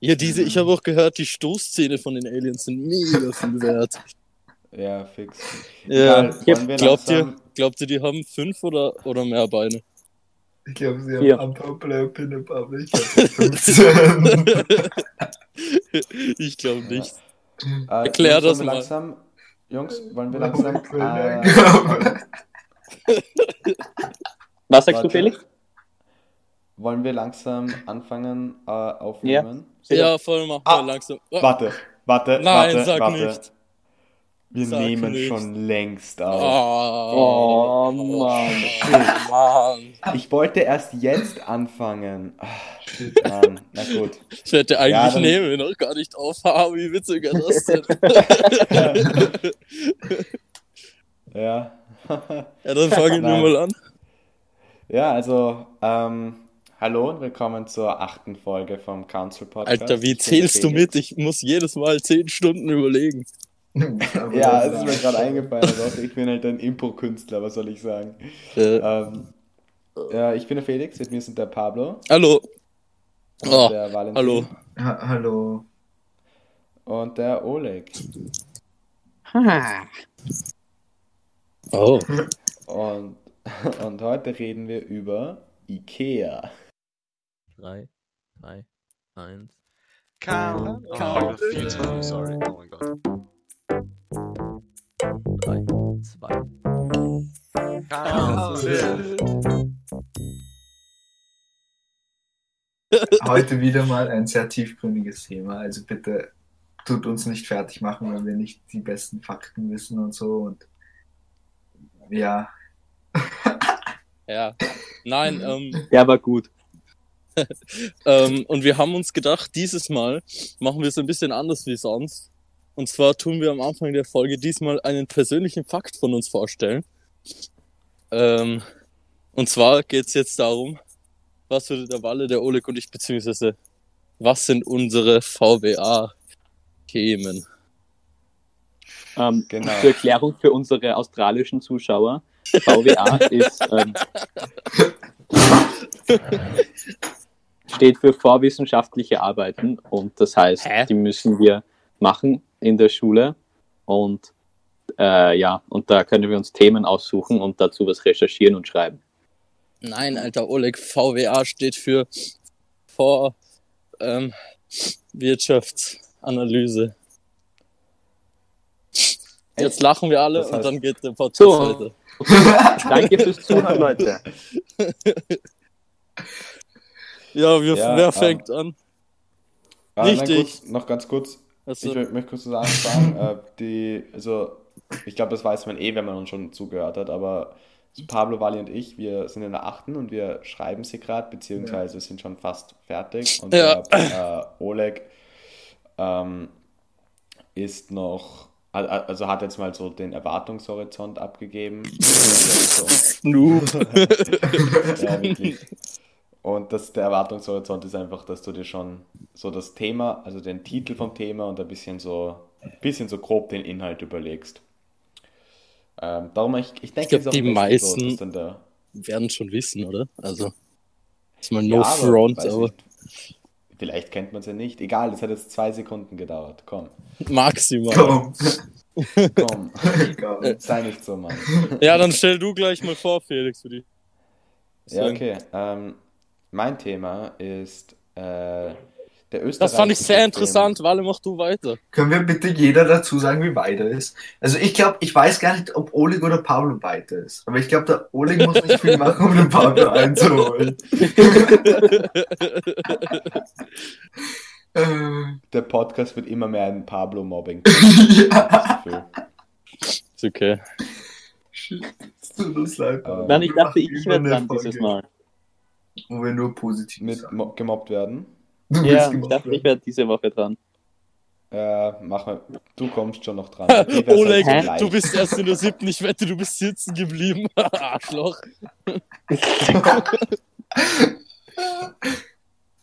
Ja, diese, ich habe auch gehört, die Stoßzähne von den Aliens sind mega viel wert. Ja, fix. Ja, Egal, glaubt ihr, glaubt ihr, die haben fünf oder, oder mehr Beine? Ich glaube, sie haben Vier. unpopular opinion, aber ich glaube 15. ich glaube nicht. Äh, Erklär Jungs, das wollen wir mal. Langsam, Jungs, wollen wir langsam. Äh. Was sagst du, Warte. Felix? Wollen wir langsam anfangen äh, aufnehmen? Ja, voll, machen wir Ah, langsam. Oh, Warte, warte, Nein, warte, sag warte. nicht. Wir Sag nehmen nicht. schon längst auf. Oh, Oh, Mann. Mann. Ich wollte erst jetzt anfangen. Ah, Shit. Mann, na gut. Ich wette, eigentlich Ja, dann- nehmen wir noch gar nicht auf. Ha, wie witzig wäre das denn? Ja. ja, dann fangen wir Nein. mal an. Ja, also, ähm, hallo und willkommen zur achten Folge vom Council Podcast. Alter, wie zählst du mit? Ich muss jedes Mal zehn Stunden überlegen. Ja, es ist mir gerade eingefallen. Doch, ich bin halt ein Impro-Künstler, was soll ich sagen? Äh, Ähm, ja, ich bin der Felix, mit mir sind der Pablo, hallo. und Oh, der Valentin hallo. Ha hallo. und der Oleg. Oh. Und, und heute reden wir über Ikea. 3, 2, 1. Count, Oh, count. I got few sorry. Oh my god. 3, 2. Heute wieder mal ein sehr tiefgründiges Thema. Also bitte tut uns nicht fertig machen, wenn wir nicht die besten Fakten wissen und so. Und ja, Ja. Nein, ähm, Der war gut. ähm, und wir haben uns gedacht, dieses Mal machen wir es ein bisschen anders wie sonst. Und zwar tun wir am Anfang der Folge diesmal einen persönlichen Fakt von uns vorstellen. Ähm, und zwar geht's jetzt darum, was würde der Walle, der Oleg und ich, beziehungsweise was sind unsere VWA-Themen? Ähm, Genau. Zur Erklärung für unsere australischen Zuschauer. VWA ist, ähm, steht für vorwissenschaftliche Arbeiten und das heißt, Hä? die müssen wir machen in der Schule und äh, ja, und da können wir uns Themen aussuchen und dazu was recherchieren und schreiben. Nein, alter Oleg, VWA steht für vor ähm, Wirtschaftsanalyse. Jetzt lachen wir alle Das heißt- und dann geht der Podcast So. weiter. Danke fürs Zuhören, Leute. Ja, wir, Ja, wer ähm, fängt an? Ah, Nicht ich. noch ganz kurz, Also, ich mö- möchte kurz was sagen. äh, die, also, ich glaube, das weiß man eh, wenn man uns schon zugehört hat, aber Pablo, Wally und ich, wir sind in der achten und wir schreiben sie gerade, beziehungsweise sind schon fast fertig. Und Ja. der äh, Oleg ähm, ist noch, al- al- also hat jetzt mal so den Erwartungshorizont abgegeben. so, Noob. ja, wirklich. Und das, der Erwartungshorizont ist einfach, dass du dir schon so das Thema, also den Titel vom Thema und ein bisschen so, ein bisschen so grob den Inhalt überlegst. Ähm, darum, ich, ich denke, Ich glaub, es ist auch die meisten- So, der, Werden schon wissen, oder? Also, ist mal no Ja, aber front, aber nicht. Vielleicht kennt man es ja nicht. Egal, das hat jetzt zwei Sekunden gedauert. Komm, maximal. komm. komm, komm. sei nicht so, Mann. Ja, dann stell du gleich mal vor, Felix, für die. Ja, okay. Ähm, mein Thema ist äh, der österreichische Das fand ich sehr interessant. Walle, mach du weiter. Können wir bitte jeder dazu sagen, wie weit er ist? Also ich glaube, ich weiß gar nicht, ob Oleg oder Pablo weiter ist. Aber ich glaube, der Oleg muss nicht viel machen, um den Pablo einzuholen. äh, Der Podcast wird immer mehr ein Pablo-Mobbing. ja. Ist okay. Tut uns leid. Nein, ich dachte, ich werde dran dieses Mal. Wo wir nur positiv Mit sagen. mo- gemobbt werden. Du Ja, ich dachte, ich werde diese Woche dran. Äh, mach mal. Du kommst schon noch dran. Oleg, halt so du bist erst in der siebten. Ich wette, du bist sitzen geblieben. Arschloch.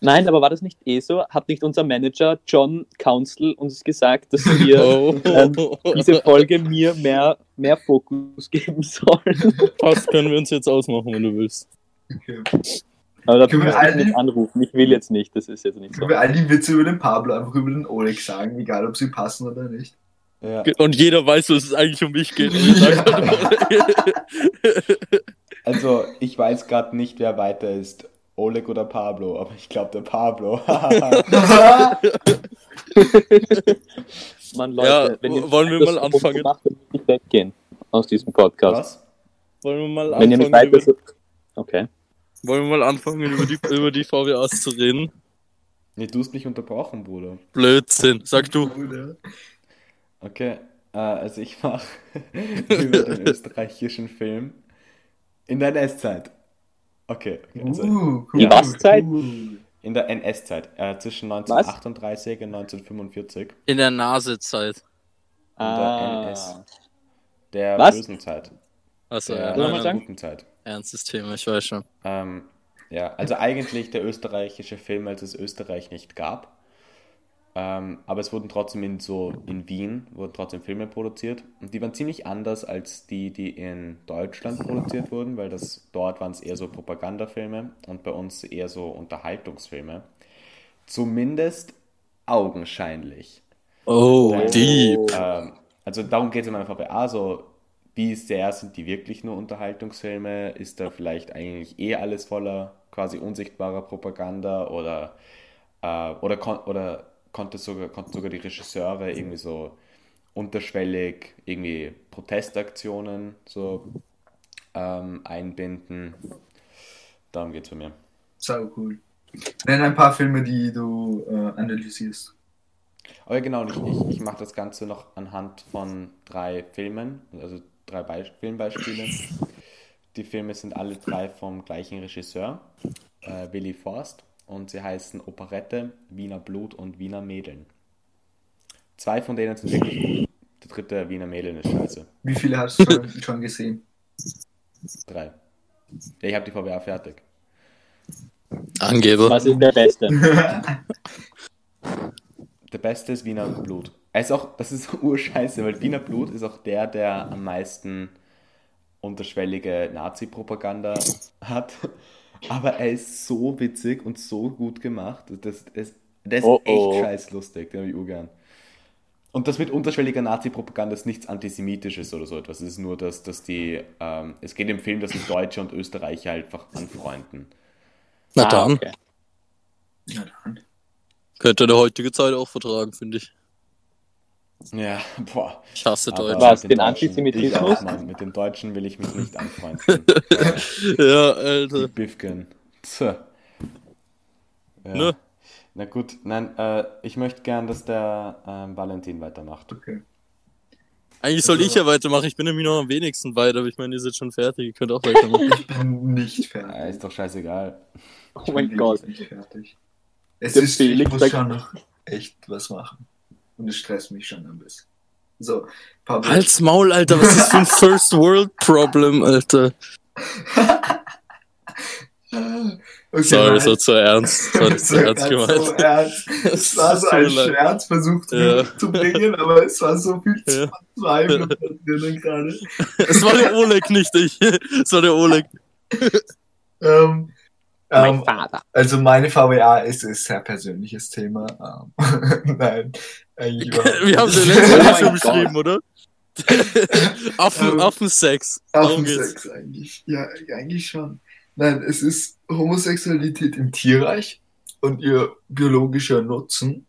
Nein, aber war das nicht eh so? Hat nicht unser Manager John Council uns gesagt, dass wir Oh. ähm, diese Folge mir mehr, mehr Fokus geben sollen? Passt, können wir uns jetzt ausmachen, wenn du willst. Okay. Aber da Können wir nicht anrufen. Ich will jetzt nicht, das ist jetzt nicht so. Können wir all die Witze über den Pablo einfach über den Oleg sagen, egal ob sie passen oder nicht. Ja. Und jeder weiß, dass es eigentlich um mich geht. Also, ich weiß gerade nicht, wer weiter ist. Oleg oder Pablo, aber ich glaube der Pablo. Mann, Leute, Ja, wenn ihr wollen wir mal so anfangen? Macht, ich weggehen aus diesem Podcast. Was? Wollen wir mal Wenn ihr nicht anfangen, weiter über, so... Okay. Wollen wir mal anfangen über die, über die VWAs zu reden? Nee, du hast mich unterbrochen, Bruder. Blödsinn, sag du. Okay, äh, also ich mache über den österreichischen Film in der NS-Zeit. Okay, okay also Uh, Die was-Zeit? Cool. in der NS-Zeit, äh, zwischen 1938 und 1945. In der Nasezeit. Ah. NS. Der Was? bösen Zeit. Achso, Der ja, Soll man nein, sagen? guten Zeit. Ernstes Thema, ich weiß schon. Ähm, ja, also eigentlich der österreichische Film, als es Österreich nicht gab. Ähm, aber es wurden trotzdem in so in Wien wurden trotzdem Filme produziert und die waren ziemlich anders als die, die in Deutschland produziert wurden, weil das dort waren es eher so Propagandafilme und bei uns eher so Unterhaltungsfilme. Zumindest augenscheinlich. Oh, Weil- deep. Ähm, also darum geht es in meiner VBA so, wie sehr sind die wirklich nur Unterhaltungsfilme? Ist da vielleicht eigentlich eh alles voller quasi unsichtbarer Propaganda oder, äh, oder, kon oder konnte sogar, konnten sogar die Regisseure irgendwie so unterschwellig irgendwie Protestaktionen so ähm, einbinden? Darum geht es bei mir. Sau cool. Nenn ein paar Filme, die du äh, analysierst. Aber genau, ich, ich, ich mache das Ganze noch anhand von drei Filmen, also drei Beis Filmbeispiele. Die Filme sind alle drei vom gleichen Regisseur, äh, Willy Forst, und sie heißen Operette, Wiener Blut und Wiener Mädeln. Zwei von denen sind wirklich gut. Der dritte Wiener Mädeln ist scheiße. Wie viele hast du schon, schon gesehen? Drei. Ja, ich habe die VWA fertig. Angeber. Was ist der Beste? Der beste ist Wiener Blut. Ist auch, das ist urscheiße, weil Wiener Blut ist auch der, der am meisten unterschwellige Nazi-Propaganda hat. Aber er ist so witzig und so gut gemacht. Das, das, der ist Oh, echt oh. scheiß lustig, den habe ich urgern. Und das mit unterschwelliger Nazi-Propaganda ist nichts Antisemitisches oder so etwas. Es ist nur, dass, dass die, ähm, es geht im Film, dass sich Deutsche und Österreicher einfach anfreunden. Na Ah, dann, okay. Ja, dann. könnte der heutige Zeit auch vertragen, finde ich. Ja, boah. Ich hasse Aber Deutsch. Was, mit den Deutschen- Antisemitismus? Ich auch. Mit den Deutschen will ich mich nicht anfreunden. Ja, Die Alter. Bifken. Tja. Ja. Ne? Na gut, nein, äh, ich möchte gern, dass der ähm, Valentin weitermacht. Okay. Eigentlich soll ich ja weitermachen. Ich bin nämlich noch am wenigsten weiter, aber ich meine, ihr seid schon fertig. Ihr könnt auch weitermachen. Ich bin nicht Ja, fertig. ist doch scheißegal. Oh Ich mein bin Gott. wirklich Nicht fertig. Es Der ist, ich Felix muss sagt- schon noch echt was machen. Und es stresst mich schon ein bisschen. So, Pablo. Halt's Maul, Alter. Was ist das für ein First World Problem, Alter? Okay, Sorry, war zu ernst. Das war Das ernst gemeint. So ernst. Es war so ein. Scherz versucht Ja. zu bringen, aber es war so viel Ja. Zweifel drinnen gerade. Es war der Oleg, nicht ich. Es war der Oleg. Ähm, Mein ähm, Vater. also meine VWA ist ein sehr persönliches Thema. Ähm, Nein, Wir haben den letzten Oh Mal schon beschrieben, oder? Affen, Ähm, Affensex. Darum geht's. Affensex eigentlich. Ja, eigentlich schon. Nein, es ist Homosexualität im Tierreich und ihr biologischer Nutzen.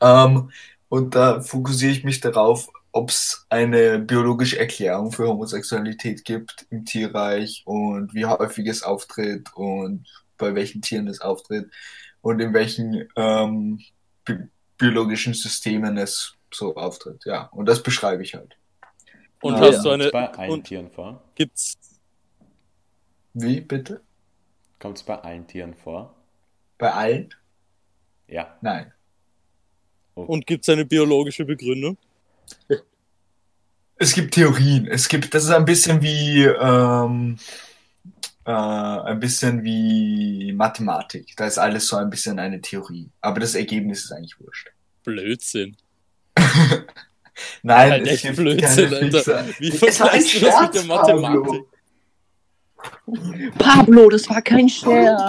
Ähm, und da fokussiere ich mich darauf, ob es eine biologische Erklärung für Homosexualität gibt im Tierreich und wie häufig es auftritt und bei welchen Tieren es auftritt und in welchen ähm, bi biologischen Systemen es so auftritt. Ja, und das beschreibe ich halt. Und Ja. hast du eine. bei allen Und Tieren vor? gibt's. Wie bitte? Kommt es bei allen Tieren vor? Bei allen? Ja. Nein. Oh. Und gibt's eine biologische Begründung? Es gibt Theorien. Es gibt, das ist ein bisschen wie, ähm, äh, ein bisschen wie Mathematik. Da ist alles so ein bisschen eine Theorie. Aber das Ergebnis ist eigentlich wurscht. Blödsinn. Nein, Halt es echt gibt Blödsinn, Alter. Wie vergleichst du das mit der Scherz, Pablo. Mathematik? Pablo, das war kein Scherz.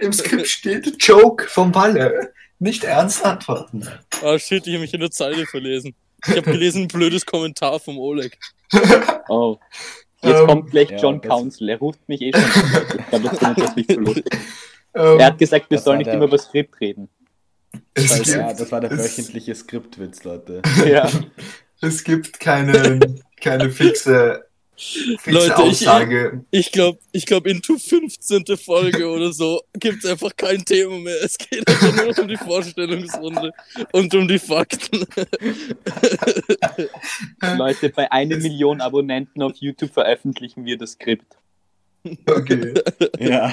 Im Skript steht Joke vom Walle. Nicht ernst antworten. Ah, shit, ich habe mich in der Zeile verlesen. Ich habe gelesen, ein blödes Kommentar vom Oleg. Oh. Jetzt Ähm, kommt gleich ja, John das- Council. Er ruft mich eh schon. Ich glaube, das findet das nicht so lustig. Ähm, Er hat gesagt, wir Das sollen nicht der- immer über das Skript reden. es, Scheiße, gibt, Ja, das war der es- wöchentliche Skriptwitz, Leute. Ja. es gibt keine, keine fixe Leute, ich- Aussage. Ich glaube, ich glaub, into 15. Folge oder so gibt's einfach kein Thema mehr. Es geht einfach nur um die Vorstellungsrunde und um die Fakten. Leute, bei einer Million Abonnenten auf YouTube veröffentlichen wir das Skript. Okay. Ja.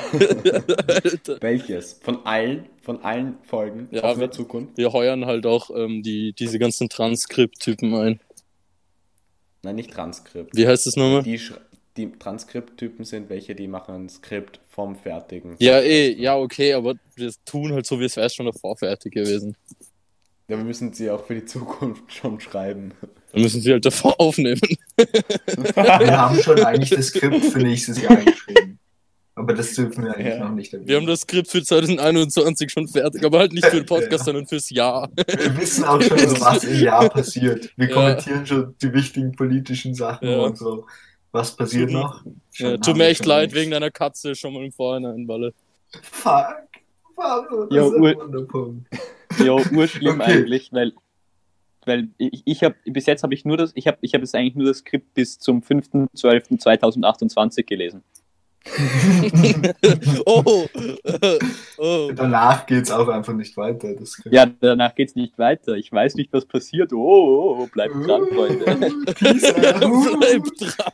Alter. Welches? Von allen, von allen Folgen Ja, auf in wir- der Zukunft? Wir heuern halt auch ähm, die, diese ganzen Transkript-Typen ein. Nein, nicht Transkript. Wie heißt das nochmal? Die, die Transkripttypen sind welche, die machen ein Skript vom fertigen. Ja, eh, ja, okay, aber wir tun halt so, wie es wäre schon davor fertig gewesen. Ja, wir müssen sie auch für die Zukunft schon schreiben. Dann müssen sie halt davor aufnehmen. Wir haben schon eigentlich das Skript für nächstes Jahr geschrieben. Aber das dürfen wir eigentlich Ja. noch nicht erwähnen. Wir haben das Skript für 2021 schon fertig, aber halt nicht für den Podcast, Ja. sondern fürs Jahr. Wir wissen auch schon, so, was im Jahr passiert. Wir Ja. kommentieren schon die wichtigen politischen Sachen Ja. und so. Was passiert Mhm. noch? Tut mir echt leid längst. wegen deiner Katze schon mal im Vorhinein, Walle. Fuck. Pablo, das Ja, ist ein Ur- Wunderpunkt. Ja, urschlimm Okay. eigentlich, weil, weil ich, ich habe bis jetzt habe ich nur das, ich habe ich habe jetzt eigentlich nur das Skript bis zum 5.12.2028 gelesen. Oh! oh. Danach geht's auch einfach nicht weiter. Ja, danach geht's nicht weiter. Ich weiß nicht, was passiert. Oh, oh, oh bleibt dran, Freunde. Bleib dran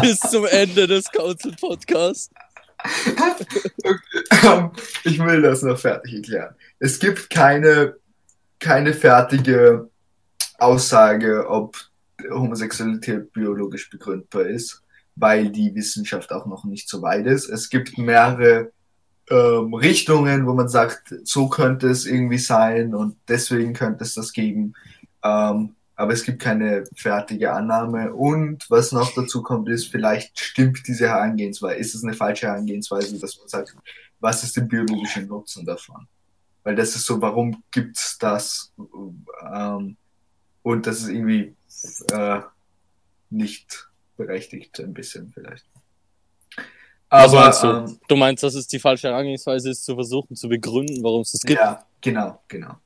bis zum Ende des Council Podcasts. Ähm, ich will das noch fertig erklären. Es gibt keine, keine fertige Aussage, ob Homosexualität biologisch begründbar ist, weil die Wissenschaft auch noch nicht so weit ist. Es gibt mehrere ähm, Richtungen, wo man sagt, so könnte es irgendwie sein und deswegen könnte es das geben. Ähm, aber es gibt keine fertige Annahme. Und was noch dazu kommt, ist, vielleicht stimmt diese Herangehensweise. Ist es eine falsche Herangehensweise, dass man sagt, was ist der biologische Nutzen davon? Weil das ist so, warum gibt's das? Ähm, und das ist irgendwie äh, nicht berechtigt, ein bisschen vielleicht. Aber meinst du? ähm, Du meinst, dass es die falsche Herangehensweise ist, zu versuchen zu begründen, warum es das gibt? ja, genau, genau.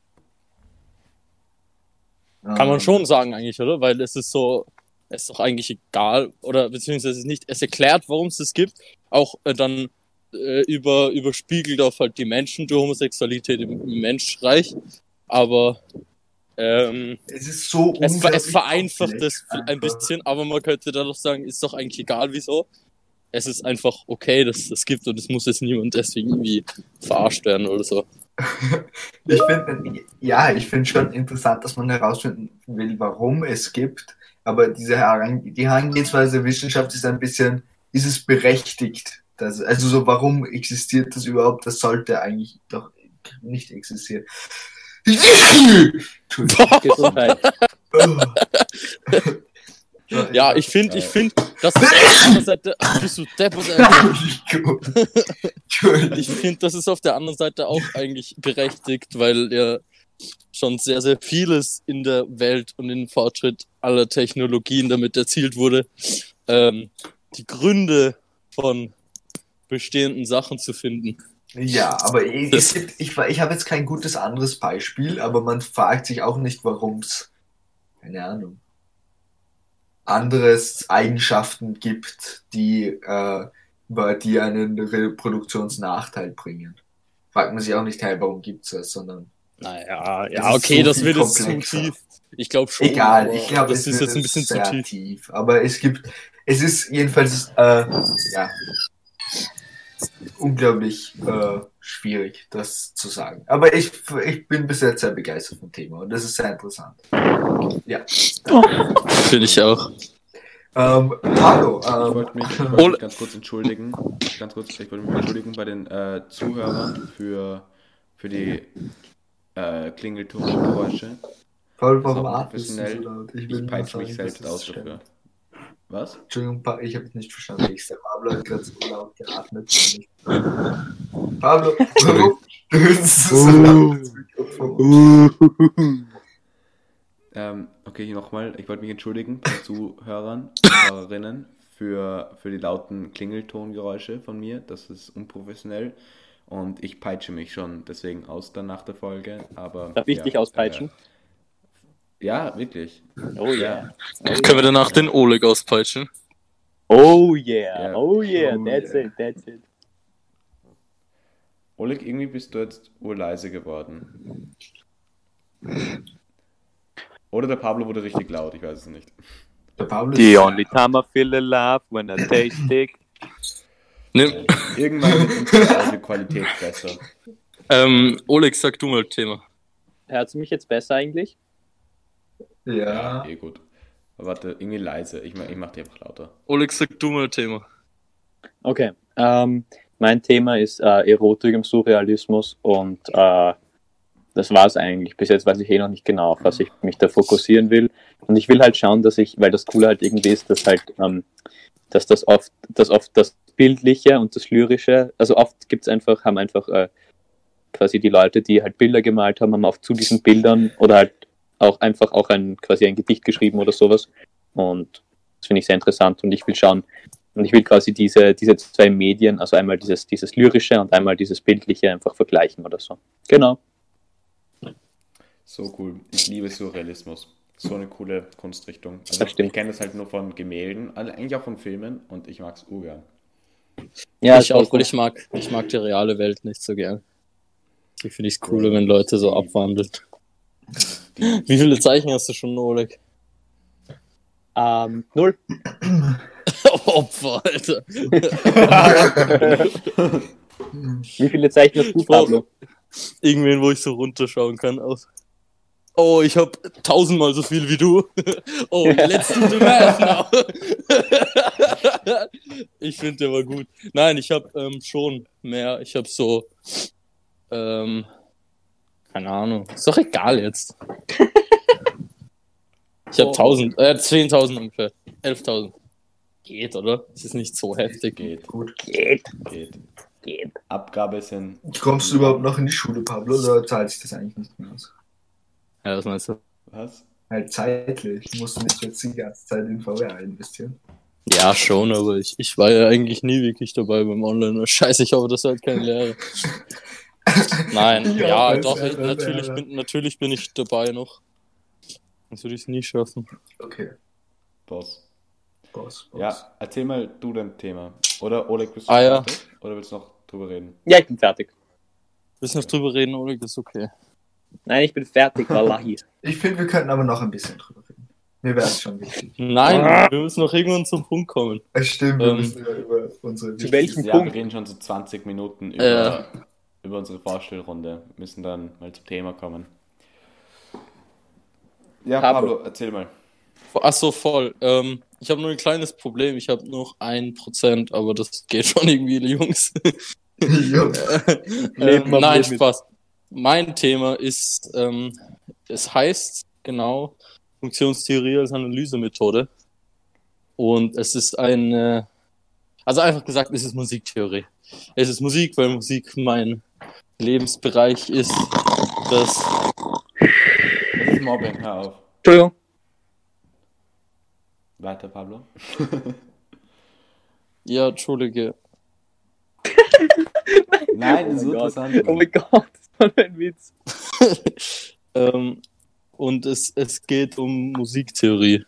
Kann man Ähm, schon sagen eigentlich, oder? Weil es ist so, es ist doch eigentlich egal, oder beziehungsweise es ist nicht, es erklärt, warum es das gibt, auch äh, dann äh, über, überspiegelt auf halt die Menschen, die Homosexualität im, im Menschreich, aber ähm, Es ist so es, es vereinfacht das ein bisschen, aber man könnte dann doch sagen, ist doch eigentlich egal, wieso. Es ist einfach okay, dass es das gibt und es muss jetzt niemand deswegen irgendwie verarscht werden oder so. Ich finde, ja, ich finde schon interessant, dass man herausfinden will, warum es gibt. Aber diese Herang die Herangehensweise der Wissenschaft ist ein bisschen, ist es berechtigt? Dass, also so, warum existiert das überhaupt? Das sollte eigentlich doch nicht existieren. Entschuldigung. Gesundheit. Ja, ich finde, ich finde, das ist auf der anderen Seite, Ach, bist du deppert. Ich finde, das ist auf der anderen Seite auch eigentlich berechtigt, weil ja schon sehr, sehr vieles in der Welt und im Fortschritt aller Technologien damit erzielt wurde, ähm, die Gründe von bestehenden Sachen zu finden. Ja, aber ich, es gibt, ich, ich habe jetzt kein gutes anderes Beispiel, aber man fragt sich auch nicht, warum es, keine Ahnung, anderes Eigenschaften gibt, die, äh, die einen Reproduktionsnachteil bringen. Fragt man sich auch nicht, hey, warum gibt's das, sondern Naja, Es ja, okay, das wird jetzt zu tief. Ich glaube schon. egal, ich glaube, das es ist jetzt ein bisschen zu tief. tief. Aber es gibt, es ist jedenfalls, äh, ja, unglaublich äh, schwierig, das zu sagen. Aber ich, ich bin bis jetzt sehr begeistert vom Thema und das ist sehr interessant. Ja. Finde ich auch. Ähm, hallo. Ich Ähm, wollte mich, ich wollte mich ganz kurz entschuldigen. Ganz kurz, ich wollte mich entschuldigen bei den äh, Zuhörern für, für die äh, Klingeltongeräusche. Professionell. laut? will Ich nur peitsche mich selbst aus stimmt. dafür. Was? Entschuldigung, Pa- ich habe es nicht verstanden. Ich der Pablo hat gerade so laut geatmet. Pablo, du so laut ins Mikrofon? Ähm, okay, hier nochmal. Ich wollte mich entschuldigen bei Zuhörern und Hörerinnen für, für die lauten Klingeltongeräusche von mir. Das ist unprofessionell. Und ich peitsche mich schon deswegen aus dann nach der Folge. Aber, Darf ich ja, dich auspeitschen? Äh, ja, wirklich. Oh yeah. Können wir danach den Oleg auspeitschen? Oh yeah. Ja. Oh yeah. Oh That's yeah. it. That's it. Oleg, irgendwie bist du jetzt urleise geworden. Oder der Pablo wurde richtig laut, ich weiß es nicht. Der Pablo The only time I feel alive when I taste it. Nimm, Irgendwann wird unsere Audioqualität besser. ähm, Oleg, sag du mal Thema. Hört mich jetzt besser eigentlich? Ja, Eh gut. Aber warte, irgendwie leise. Ich mach, ich mach die einfach lauter. Oleg, sag du mal Thema. Okay. Ähm, mein Thema ist äh, Erotik im Surrealismus und äh, das war es eigentlich. Bis jetzt weiß ich eh noch nicht genau, auf was ich mich da fokussieren will. Und ich will halt schauen, dass ich, weil das Coole halt irgendwie ist, dass halt, ähm, dass das oft, dass oft das Bildliche und das Lyrische, also oft gibt's einfach, haben einfach äh, quasi die Leute, die halt Bilder gemalt haben, haben auch zu diesen Bildern oder halt auch einfach auch ein quasi ein Gedicht geschrieben oder sowas. Und das finde ich sehr interessant und ich will schauen, und ich will quasi diese, diese zwei Medien, also einmal dieses, dieses lyrische und einmal dieses bildliche einfach vergleichen oder so. Genau. So cool. Ich liebe Surrealismus. So eine coole Kunstrichtung. Also Das stimmt. Ich kenne das halt nur von Gemälden, also eigentlich auch von Filmen und ich mag's urgern. Ja, ich auch, voll ich mag, ich mag die reale Welt nicht so gern. Ich finde es cooler, wenn Leute so abwandeln. Die, Wie viele Zeichen hast du schon, Oleg? Ähm, null. Opfer, Alter. Wie viele Zeichen hast du, Pablo? Irgendwen, wo ich so runterschauen kann auf. Oh, ich hab tausendmal so viel wie du. Oh, let's do the math now. Ich finde, der war gut. Nein, ich hab ähm, schon mehr. Ich hab so, ähm, keine Ahnung. Ist doch egal jetzt. Ich hab Oh. 1000, äh, 10.000 ungefähr. 11.000. Geht, oder? Das ist nicht so heftig. geht, gut. Geht, geht. geht. Abgabe sind. Kommst du überhaupt noch in die Schule, Pablo, oder zahlt sich das eigentlich nicht mehr aus? Ja, was meinst du? Was? Halt zeitlich. Musst du nicht jetzt die ganze Zeit in VR investieren. Ja, schon, aber ich, ich war ja eigentlich nie wirklich dabei beim Online. Scheiße, ich hoffe, das halt keine Lehre. Nein, Ja, ja, doch, ja, ich, natürlich, ja. bin, natürlich bin ich dabei noch. Sonst würde ich es nie schaffen. Okay, Boss. Boss, Boss. Ja, erzähl mal du dein Thema. Oder Oleg, bist du Ah, ja. fertig? Oder willst du noch drüber reden? Ja, ich bin fertig. Willst du noch drüber reden, Oleg? Das ist okay. Nein, ich bin fertig, Wallahi. Ich finde, wir könnten aber noch ein bisschen drüber reden. Mir wäre es schon wichtig. Nein, wir müssen noch irgendwann zum Punkt kommen. Es stimmt, wir Ähm, müssen ja über unsere zu welchem Ja, Punkt? wir reden schon so 20 Minuten über, Ja. Über unsere Vorstellrunde. Müssen dann mal zum Thema kommen. Ja, Pablo. Pablo, erzähl mal. Ach so, voll. Ähm, ich habe nur ein kleines Problem. Ich habe noch ein Prozent, aber das geht schon irgendwie, Jungs. Jungs. Ähm, nein. Spaß. Mein Thema ist, ähm, es heißt genau Funktionstheorie als Analysemethode. Und es ist eine, also einfach gesagt, es ist Musiktheorie. Es ist Musik, weil Musik mein Lebensbereich ist. Das, Das ist Mobbing, hör auf. Entschuldigung. Weiter, Pablo. ja, Entschuldige. Nein, Oh das ist Gott. interessant. Oh mein Gott, das war ein Witz. ähm, und es, es geht um Musiktheorie.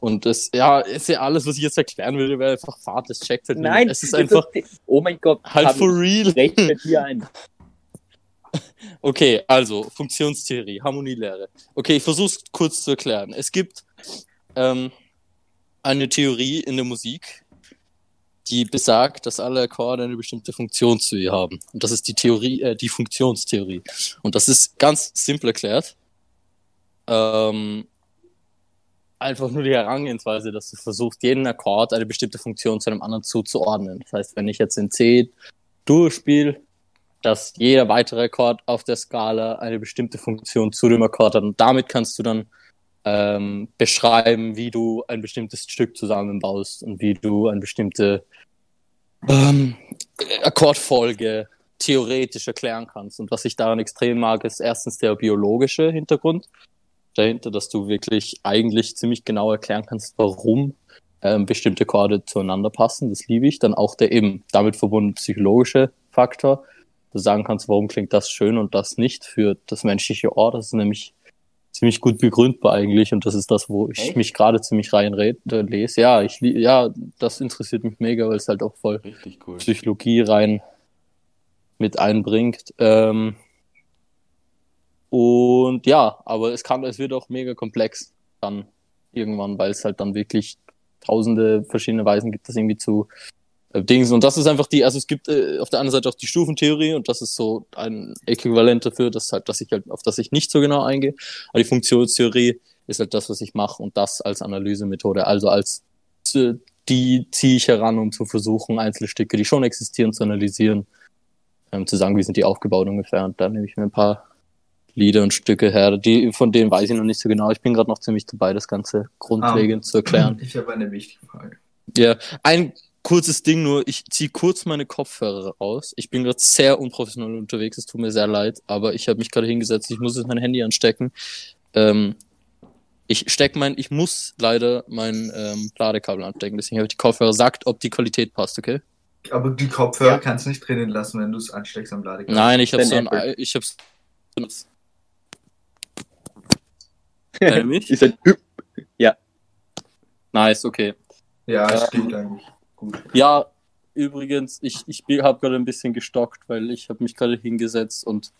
Und das, ja, ist ja alles, was ich jetzt erklären würde, wäre einfach Fahrt, das checkt halt Nein, niemand. Es ist einfach Oh mein Gott. halt for real. Recht mit dir ein. Okay, also Funktionstheorie, Harmonielehre. Okay, ich versuche es kurz zu erklären. Es gibt ähm, eine Theorie in der Musik, die besagt, dass alle Akkorde eine bestimmte Funktionstheorie haben. Und das ist die Theorie, äh, die Funktionstheorie. Und das ist ganz simpel erklärt. Ähm, einfach nur die Herangehensweise, dass du versuchst, jeden Akkord eine bestimmte Funktion zu einem anderen zuzuordnen. Das heißt, wenn ich jetzt in C Dur spiele, dass jeder weitere Akkord auf der Skala eine bestimmte Funktion zu dem Akkord hat. Und damit kannst du dann ähm, beschreiben, wie du ein bestimmtes Stück zusammenbaust und wie du eine bestimmte ähm, Akkordfolge theoretisch erklären kannst. Und was ich daran extrem mag, ist erstens der biologische Hintergrund dahinter, dass du wirklich eigentlich ziemlich genau erklären kannst, warum ähm, bestimmte Chorde zueinander passen. Das liebe ich. Dann auch der eben damit verbundene psychologische Faktor. Du sagen kannst, warum klingt das schön und das nicht für das menschliche Ohr. Das ist nämlich ziemlich gut begründbar eigentlich und das ist das, wo ich Echt? mich gerade ziemlich reinlese. lese. Ja, ich ja, das interessiert mich mega, weil es halt auch voll cool. Psychologie rein mit einbringt. Ähm, und ja, aber es kann, es wird auch mega komplex dann irgendwann, weil es halt dann wirklich tausende verschiedene Weisen gibt, das irgendwie zu Dings. Und das ist einfach die, also es gibt äh, auf der anderen Seite auch die Stufentheorie und das ist so ein Äquivalent dafür, dass halt, dass ich halt, auf das ich nicht so genau eingehe. Aber die Funktionstheorie ist halt das, was ich mache und das als Analysemethode, also als äh, die ziehe ich heran, um zu versuchen, Einzelstücke, die schon existieren, zu analysieren, ähm, zu sagen, wie sind die aufgebaut ungefähr. Und dann nehme ich mir ein paar Lieder und Stücke her. Die, von denen weiß ich noch nicht so genau. Ich bin gerade noch ziemlich dabei, das Ganze grundlegend zu erklären. Ich habe eine wichtige Frage. Ja, ein kurzes Ding nur. Ich ziehe kurz meine Kopfhörer raus. Ich bin gerade sehr unprofessionell unterwegs. Es tut mir sehr leid, aber ich habe mich gerade hingesetzt. Ich muss jetzt mein Handy anstecken. Ähm, ich steck mein, ich muss leider mein ähm, Ladekabel anstecken. Deswegen habe ich die Kopfhörer. Sagt, ob die Qualität passt, okay? Aber die Kopfhörer Ja. kannst du nicht drinnen lassen, wenn du es ansteckst am Ladekabel. Nein, ich habe so ein, ich habe benutzt. Hör mich? Ist ein Hüp. Nice, okay. Ja, Ja. steht eigentlich. Gut. Ja, übrigens, ich, ich habe gerade ein bisschen gestockt, weil ich habe mich gerade hingesetzt und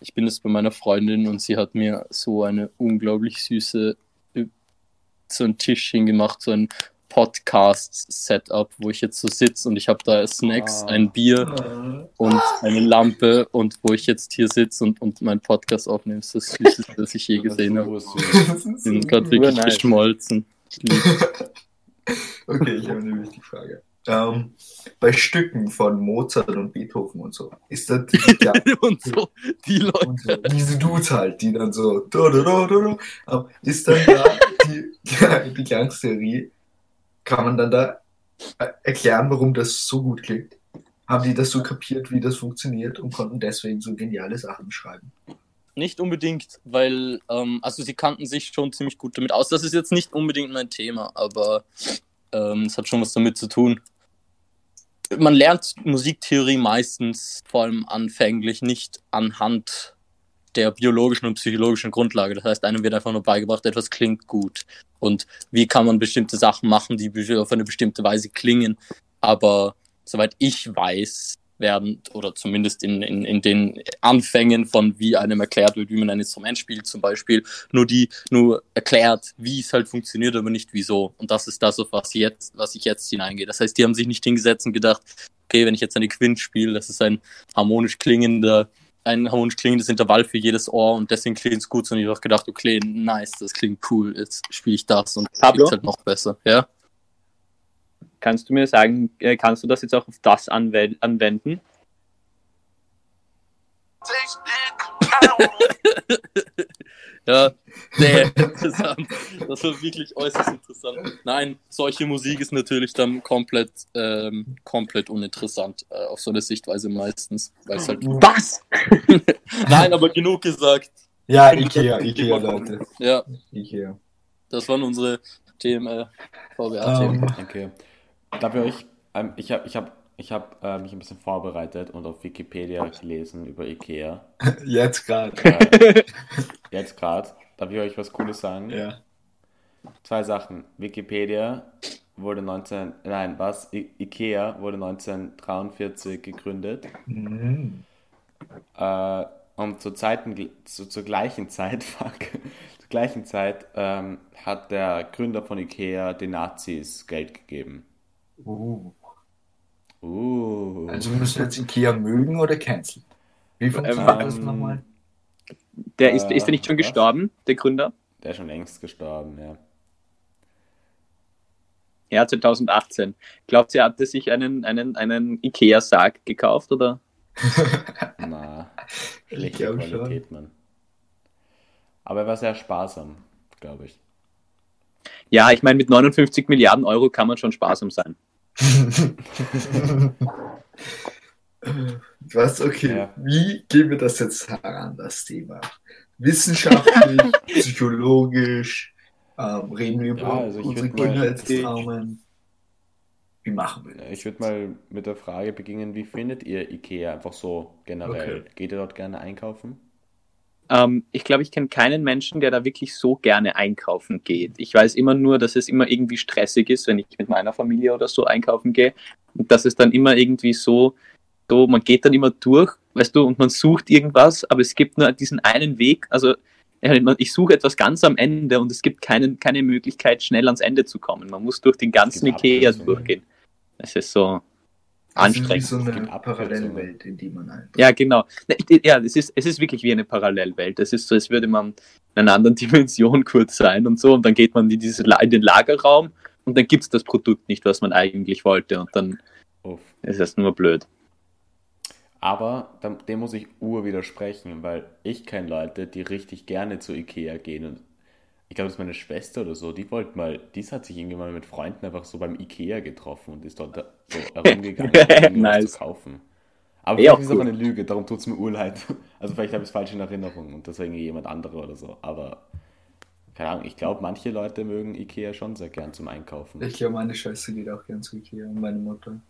ich bin jetzt bei meiner Freundin und sie hat mir so eine unglaublich süße, äh, so einen Tisch hingemacht, so ein Podcast-Setup, wo ich jetzt so sitze und ich habe da Snacks, Ah. ein Bier und eine Lampe und wo ich jetzt hier sitze und, und meinen Podcast aufnehme. Das ist das Süßeste, was ich je gesehen habe. Sind so gerade wirklich nice. geschmolzen. Ich lieb's. Okay, ich habe eine wichtige Frage. Ähm, bei Stücken von Mozart und Beethoven und so, ist das ja, und so, die Leute. und so, diese Dudes halt, die dann so da, da, da, ähm, ist dann da die, die, die Klangtheorie, kann man dann da äh, erklären, warum das so gut klingt? Haben die das so kapiert, wie das funktioniert und konnten deswegen so geniale Sachen schreiben? Nicht unbedingt, weil, ähm, also sie kannten sich schon ziemlich gut damit aus. Das ist jetzt nicht unbedingt mein Thema, aber ähm, es hat schon was damit zu tun. Man lernt Musiktheorie meistens, vor allem anfänglich, nicht anhand der biologischen und psychologischen Grundlage. Das heißt, einem wird einfach nur beigebracht, etwas klingt gut. Und wie kann man bestimmte Sachen machen, die auf eine bestimmte Weise klingen. Aber soweit ich weiß, werden, oder zumindest in, in, in den Anfängen von wie einem erklärt wird, wie man ein Instrument spielt zum Beispiel, nur die, nur erklärt, wie es halt funktioniert, aber nicht wieso. Und das ist das, auf was jetzt, was ich jetzt hineingehe. Das heißt, die haben sich nicht hingesetzt und gedacht, okay, wenn ich jetzt eine Quint spiele, das ist ein harmonisch klingender, ein harmonisch klingendes Intervall für jedes Ohr und deswegen klingt es gut, sondern ich habe gedacht, okay, nice, das klingt cool, jetzt spiele ich das und Pablo? klingt halt noch besser, ja? Kannst du mir sagen, äh, kannst du das jetzt auch auf das anwenden? Ja, sehr interessant. Das war wirklich äußerst interessant. Nein, solche Musik ist natürlich dann komplett, ähm, komplett uninteressant äh, auf so eine Sichtweise meistens. Weil es halt Was? Nein, aber genug gesagt. Ja, Ikea, Ikea, Leute. Ja, Ikea. das waren unsere Themen, äh, VWA-Themen. Ähm, Okay. Darf ich euch, ähm, ich habe ich hab, ich hab, äh, mich ein bisschen vorbereitet und auf Wikipedia gelesen über Ikea. jetzt gerade. Äh, jetzt gerade. Darf ich euch was Cooles sagen? Ja. Zwei Sachen. Wikipedia wurde 19, nein, was? I Ikea wurde 1943 gegründet. Mhm. Äh, und zur, Zeiten, zu, zur gleichen Zeit, fuck, zur gleichen Zeit ähm, hat der Gründer von Ikea den Nazis Geld gegeben. Uh. Uh. Also müssen wir jetzt Ikea mögen oder canceln? Wie funktioniert Ähm, das nochmal? Der ist, Äh, ist der nicht schon was? gestorben, der Gründer? Der ist schon längst gestorben, ja. Ja, 2018. Glaubt ihr, hat er sich einen, einen, einen Ikea-Sarg gekauft oder? Na, Ich schlechte glaub schon. Qualität, Mann. Aber er war sehr sparsam. glaube ich. Ja, ich meine, mit 59 Milliarden Euro kann man schon sparsam sein. Was, okay, Ja. wie gehen wir das jetzt heran, das Thema? Wissenschaftlich, psychologisch, ähm, reden wir über Ja, also ich unsere Kindheitstraumen? Wie machen wir das? Ich würde mal mit der Frage beginnen, wie findet ihr Ikea einfach so generell? Okay. Geht ihr dort gerne einkaufen? Ähm, ich glaube, ich kenne keinen Menschen, der da wirklich so gerne einkaufen geht. Ich weiß immer nur, dass es immer irgendwie stressig ist, wenn ich mit meiner Familie oder so einkaufen gehe. Und dass es dann immer irgendwie so, so, man geht dann immer durch, weißt du, und man sucht irgendwas, aber es gibt nur diesen einen Weg. Also ich suche etwas ganz am Ende und es gibt keinen, keine Möglichkeit, schnell ans Ende zu kommen. Man muss durch den ganzen Ikea durchgehen. Es ist so Das ist wie anstrengend. so eine. Parallelwelt, in die man ein. Ja, genau. Ne, Ja, es ist, es ist wirklich wie eine Parallelwelt. Es ist so, als würde man in einer anderen Dimension kurz sein und so. Und dann geht man in, dieses, in den Lagerraum und dann gibt es das Produkt nicht, was man eigentlich wollte. Und dann Uff. ist es nur blöd. Aber dem, dem muss ich ur widersprechen, weil ich kenne Leute, die richtig gerne zu Ikea gehen und ich glaube, das ist meine Schwester oder so, die wollte mal, die hat sich irgendwann mal mit Freunden einfach so beim Ikea getroffen und ist dort so herumgegangen, um Nice. zu kaufen. Aber vielleicht auch ist es cool. eine Lüge, darum tut es mir urleid. Also vielleicht habe ich es falsch in Erinnerung und das irgendwie jemand anderer oder so. Aber keine Ahnung, ich glaube, manche Leute mögen Ikea schon sehr gern zum Einkaufen. Ich glaube, meine Schwester geht auch gern zu Ikea und meine Mutter.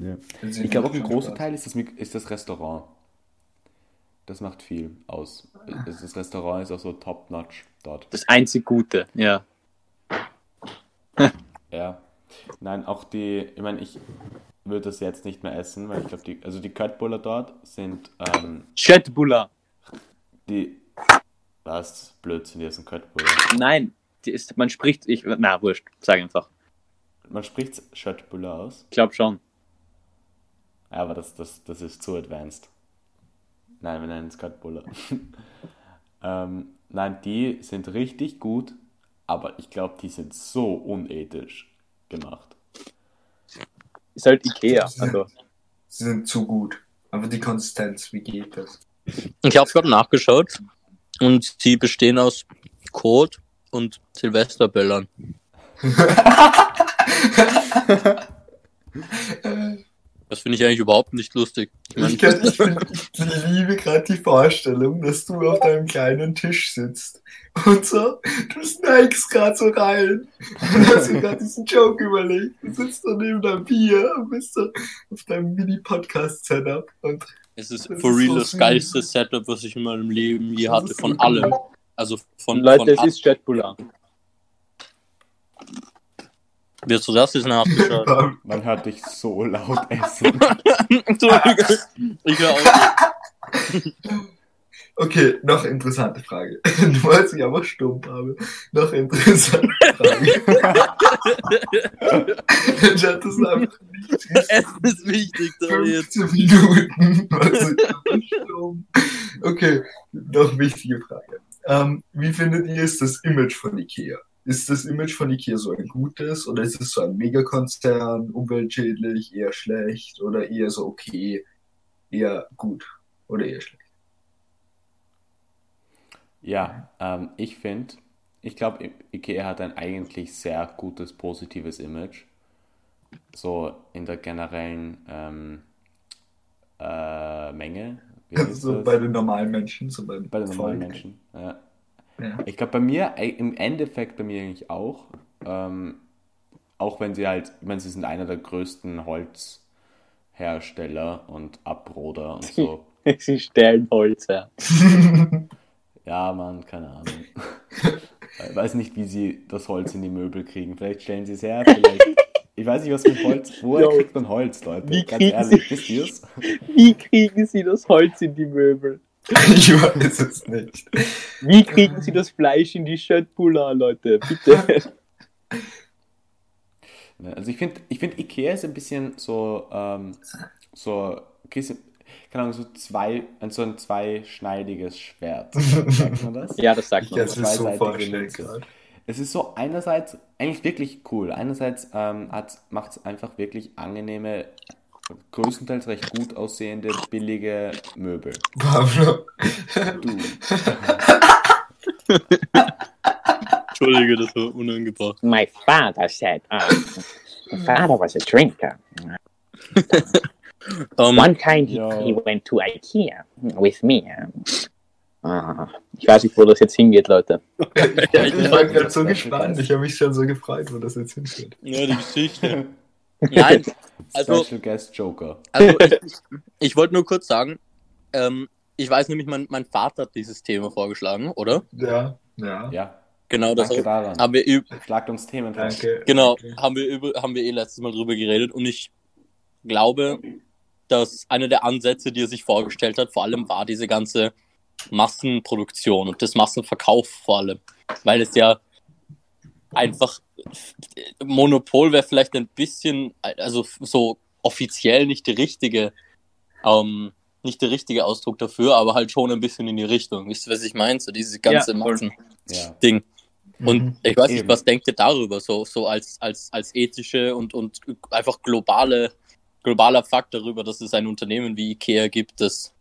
Ja. Ich glaube auch ein großer. Teil ist das, ist das Restaurant. Das macht viel aus. Das, das Restaurant ist auch so top-notch dort. Das einzig Gute, ja. Ja. Nein, auch die, ich meine, ich würde das jetzt nicht mehr essen, weil ich glaube, die, also die Köttbullar dort sind, ähm, Chatbulla. die, was, Blödsinn, die essen Köttbullar. Nein, die ist, man spricht, ich, na, wurscht, sag einfach. Man spricht Schöttbullar aus, Ich glaube schon. aber das, das, das ist zu advanced. Nein, wir nennen es Köttbullar. ähm, nein, die sind richtig gut, aber ich glaube, die sind so unethisch gemacht. Ist halt Ikea. Also, Sie sind zu gut. Aber die Konsistenz, wie geht das? Ich habe gerade nachgeschaut und sie bestehen aus Kot und Silvesterböllern. Das finde ich eigentlich überhaupt nicht lustig. Ich mein, Ich, kann, ich, find, ich liebe gerade die Vorstellung, dass du auf deinem kleinen Tisch sitzt und so, du snakes gerade so rein und hast dir gerade diesen Joke überlegt. Du sitzt da neben deinem Bier und bist so auf deinem Mini-Podcast-Setup und es ist Das for ist real so das süß. geilste Setup, was ich in meinem Leben je hatte, von so allem. Also von, Leute, von es ist Chatbulla. Wirst du das jetzt nachgeschaut? Man hört dich so laut essen. Entschuldigung. Ich höre auf. Okay, noch interessante Frage. Du wolltest mich aber stumm haben. Noch interessante Frage. Ich hatte es einfach nicht Essen ist wichtig, da jetzt. 15 Minuten. Stumm. Okay, noch wichtige Frage. Ähm, wie findet ihr ist das Image von Ikea? Ist das Image von Ikea so ein gutes oder ist es so ein Megakonzern, umweltschädlich, eher schlecht oder eher so okay, eher gut oder eher schlecht? Ja, ähm, ich finde, ich glaube, Ikea hat ein eigentlich sehr gutes, positives Image. So in der generellen ähm, äh, Menge. So das? bei den normalen Menschen, so Bei den normalen. Menschen. Ja. Ja. Ich glaube, bei mir, im Endeffekt bei mir eigentlich auch. Ähm, auch wenn sie halt, ich meine, sie sind einer der größten Holzhersteller und Abroder und so. Sie stellen Holz her. Ja, Mann, keine Ahnung. Ich weiß nicht, wie sie das Holz in die Möbel kriegen. Vielleicht stellen sie es her, vielleicht. Ich weiß nicht, was für Holz. Woher kriegt man Holz, Leute? Wie Ganz ehrlich, sie- wisst? Wie kriegen Sie das Holz in die Möbel? Ich weiß es nicht. Wie kriegen Sie das Fleisch in die Chatbulla, Leute? Bitte. Also ich finde, ich find, Ikea ist ein bisschen so, ähm, so, keine Ahnung, so zwei, ein- so ein zweischneidiges Schwert. Sagt man das? Ja, das sagt Ich man. es mir so. Es ist so einerseits eigentlich wirklich cool. Einerseits ähm, macht es einfach wirklich angenehme, größtenteils recht gut aussehende, billige Möbel. Pablo, Du. Entschuldige, das war unangebracht. My father said, uh, my father was a drinker. Ähm, One time he, Ja. he went to IKEA with me. Ah, ich weiß nicht, wo das jetzt hingeht, Leute. Ja, ich war gerade so gespannt. Ich habe mich schon so gefreut, wo das jetzt hinführt. ja, die Geschichte. Nein, also, Special Guest Joker. also ich, ich wollte nur kurz sagen, ähm, ich weiß nämlich, mein, mein Vater hat dieses Thema vorgeschlagen, oder? Ja, ja. Ja, Genau, das danke daran. haben wir, Schlagt uns Themen vor. Danke. genau, danke. haben wir, über, haben wir eh letztes Mal drüber geredet und ich glaube, dass einer der Ansätze, die er sich vorgestellt hat, vor allem war diese ganze Massenproduktion und das Massenverkauf vor allem, weil es ja einfach Monopol wäre vielleicht ein bisschen, also so offiziell nicht die richtige, ähm, nicht der richtige Ausdruck dafür, aber halt schon ein bisschen in die Richtung. Wisst ihr, was ich meine? So dieses ganze Ja. Massen-Ding. Ja. Und Mhm. ich weiß nicht, Eben. was denkt ihr darüber, so, so als, als, als ethische und, und einfach globale, globaler Fakt darüber, dass es ein Unternehmen wie IKEA gibt, das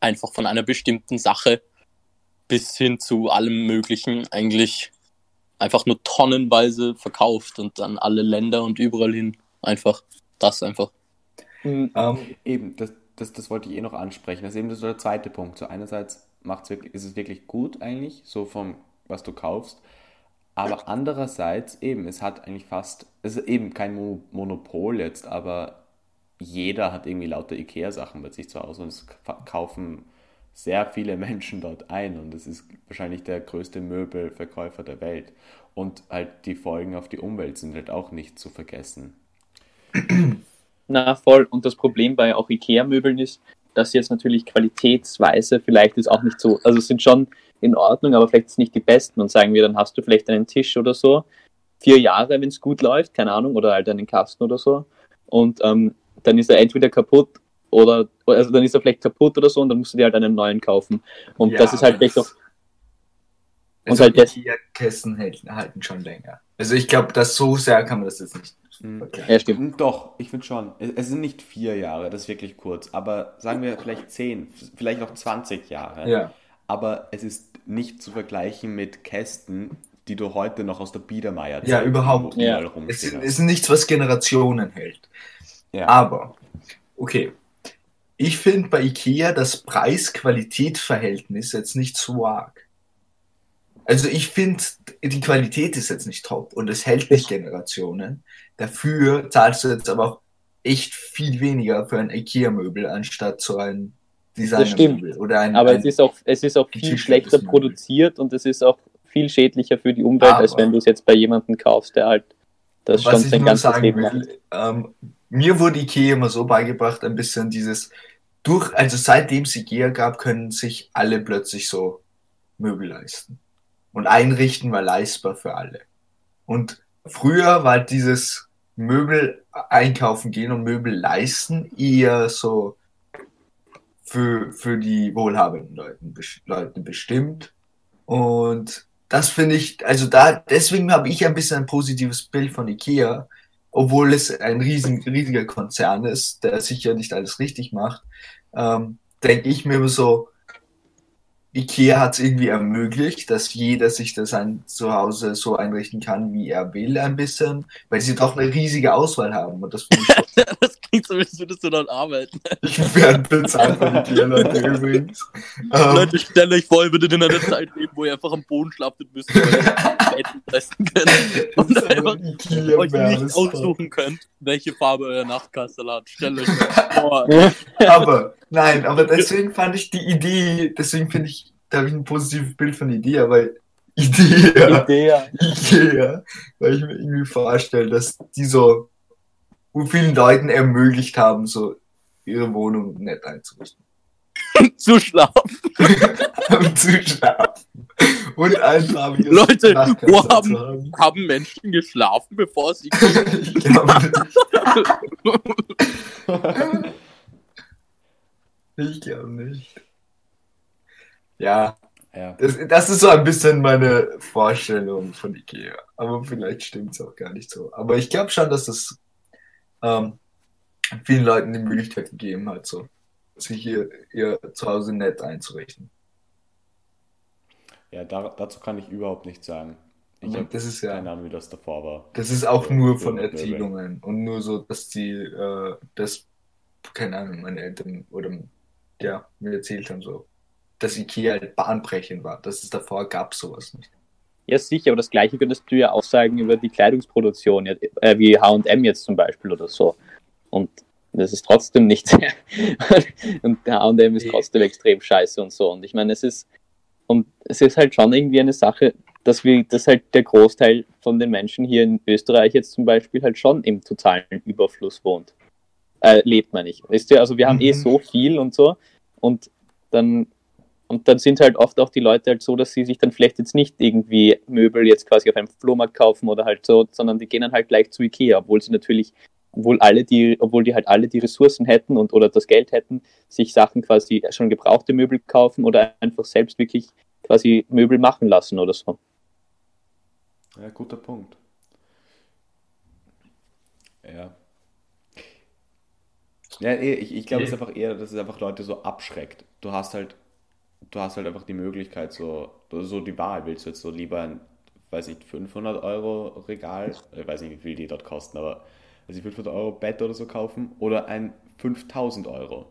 einfach von einer bestimmten Sache bis hin zu allem Möglichen eigentlich einfach nur tonnenweise verkauft und dann alle Länder und überall hin einfach das einfach. Hm, Ähm, Eben, das, das, das wollte ich eh noch ansprechen. Das ist eben so der zweite Punkt. So einerseits macht's wirklich, ist es wirklich gut eigentlich, so vom, was du kaufst. Aber andererseits eben, es hat eigentlich fast, es ist eben kein Mo Monopol jetzt, aber jeder hat irgendwie lauter Ikea-Sachen bei sich zu Hause und es ka- kaufen sehr viele Menschen dort ein und es ist wahrscheinlich der größte Möbelverkäufer der Welt. Und halt die Folgen auf die Umwelt sind halt auch nicht zu vergessen. Na voll. Und das Problem bei auch IKEA-Möbeln ist, dass sie jetzt natürlich qualitätsweise vielleicht ist auch nicht so, also sind schon in Ordnung, aber vielleicht ist nicht die besten. Und sagen wir, dann hast du vielleicht einen Tisch oder so, vier Jahre, wenn es gut läuft, keine Ahnung, oder halt einen Kasten oder so. Und ähm, dann ist er entweder kaputt oder, also dann ist er vielleicht kaputt oder so und dann musst du dir halt einen neuen kaufen. Und ja, das ist halt vielleicht auch, Also halt das- Ikea-Kästen halten, halten schon länger. Also ich glaube, dass so sehr kann man das jetzt nicht Mhm. vergleichen. ja stimmt. Hm, Doch, ich finde schon. Es sind nicht vier Jahre, das ist wirklich kurz. Aber sagen wir vielleicht zehn, vielleicht auch 20 Jahre. Ja. Aber es ist nicht zu vergleichen mit Kästen, die du heute noch aus der Biedermeier Ja, überhaupt nicht. Ja. Es ist, es ist nichts, was Generationen hält. Ja. Aber, okay. Ich finde bei IKEA das Preis-Qualität-Verhältnis jetzt nicht so arg. Also ich finde, die Qualität ist jetzt nicht top und es hält nicht Generationen. Dafür zahlst du jetzt aber auch echt viel weniger für ein IKEA-Möbel anstatt so ein Designer-Möbel oder ein, Aber ein es ist auch, es ist auch viel schlechter Möbel. produziert und es ist auch viel schädlicher für die Umwelt, als Aber- wenn du es jetzt bei jemandem kaufst, der halt das schon sein ganzes Leben will, ähm, mir wurde Ikea immer so beigebracht, ein bisschen dieses, durch, also seitdem es Ikea gab, können sich alle plötzlich so Möbel leisten. Und einrichten war leistbar für alle. Und früher war dieses Möbel einkaufen gehen und Möbel leisten eher so für, für die wohlhabenden Leuten, Leute bestimmt. Und das finde ich, also da, deswegen habe ich ein bisschen ein positives Bild von Ikea, obwohl es ein riesen, riesiger Konzern ist, der sicher nicht alles richtig macht, ähm, denke ich mir immer so, Ikea hat es irgendwie ermöglicht, dass jeder sich das ein Zuhause so einrichten kann, wie er will, ein bisschen, weil sie doch eine riesige Auswahl haben. Und das finde ich. Das klingt so, als würdest du dort arbeiten. Ich werde bezahlt von Ikea, Leute, übrigens. Ähm, Leute, stellt euch vor, ihr würdet in einer Zeit leben, wo ihr einfach am Boden schlaftet müsst, weil ihr Betten fressen könnt und ist einfach ein Ikea euch nicht aussuchen könnt, welche Farbe euer Nachtkastel hat. Stellt euch vor. aber nein, aber deswegen fand ich die Idee, deswegen finde ich, da habe ich ein positives Bild von Idee, weil Idee, Idee. Ikea, weil ich mir irgendwie vorstelle, dass die so vielen Leuten ermöglicht haben, so ihre Wohnung nett einzurichten. Zu schlafen. Und zu schlafen. Und ein farbiges Leute, wo haben, haben Menschen geschlafen, bevor sie Ich glaube nicht. Ich glaube nicht. Ja, Ja. das, das ist so ein bisschen meine Vorstellung von Ikea. Aber vielleicht stimmt es auch gar nicht so. Aber ich glaube schon, dass es ähm, vielen Leuten die Möglichkeit gegeben hat, so sich ihr, ihr Zuhause nett einzurichten. Ja, da, dazu kann ich überhaupt nichts sagen. Ich Aber habe ja- keine Ahnung, wie das davor war. Das ist auch Ja, nur von. Erzählungen und nur so, dass die, äh, das, keine Ahnung, meine Eltern oder ja, mir erzählt haben so, dass Ikea halt bahnbrechend war. Das ist davor gab sowas nicht. Ja, sicher, aber das Gleiche könntest du ja auch sagen über die Kleidungsproduktion, äh, wie HM jetzt zum Beispiel oder so. Und das ist trotzdem nicht. und HM ist trotzdem extrem scheiße und so. Und ich meine, es ist, und es ist halt schon irgendwie eine Sache, dass wir, dass halt der Großteil von den Menschen hier in Österreich jetzt zum Beispiel halt schon im totalen Überfluss wohnt. Äh, lebt man nicht. Wisst ihr, also wir haben eh Mhm. so viel und so. Und dann und dann sind halt oft auch die Leute halt so, dass sie sich dann vielleicht jetzt nicht irgendwie Möbel jetzt quasi auf einem Flohmarkt kaufen oder halt so, sondern die gehen dann halt gleich zu Ikea, obwohl sie natürlich, obwohl alle die, obwohl die halt alle die Ressourcen hätten und oder das Geld hätten, sich Sachen quasi schon gebrauchte Möbel kaufen oder einfach selbst wirklich quasi Möbel machen lassen oder so. Ja, guter Punkt. Ja. Ja, eh, ich, ich glaube, es ist einfach eher, dass es einfach Leute so abschreckt. Du hast halt, du hast halt einfach die Möglichkeit, so, so die Wahl, willst du jetzt so lieber ein, weiß nicht, 500 Euro Regal, ich weiß nicht, wie viel die dort kosten, aber weiß ich, 500 Euro Bett oder so kaufen oder ein 5000 Euro.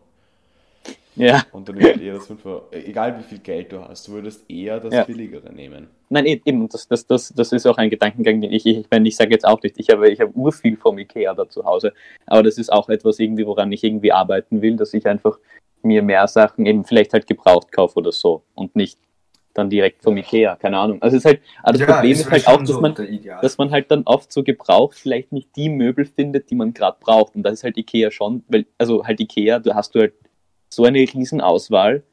Ja. Und dann ist eher das 500, egal wie viel Geld du hast, du würdest eher das Ja. Billigere nehmen. Nein, e- eben, das, das, das, das ist auch ein Gedankengang, den ich, ich, ich meine, ich sage jetzt auch nicht, ich habe, ich habe urviel vom Ikea da zu Hause, aber das ist auch etwas irgendwie, woran ich irgendwie arbeiten will, dass ich einfach mir mehr Sachen eben vielleicht halt gebraucht kaufe oder so und nicht dann direkt vom Ikea, keine Ahnung. Also es ist halt, aber das Problem ist halt auch, dass so man, dass man halt dann oft so gebraucht vielleicht nicht die Möbel findet, die man gerade braucht. Und das ist halt Ikea schon, weil, also halt Ikea, da hast du halt so eine riesen Auswahl.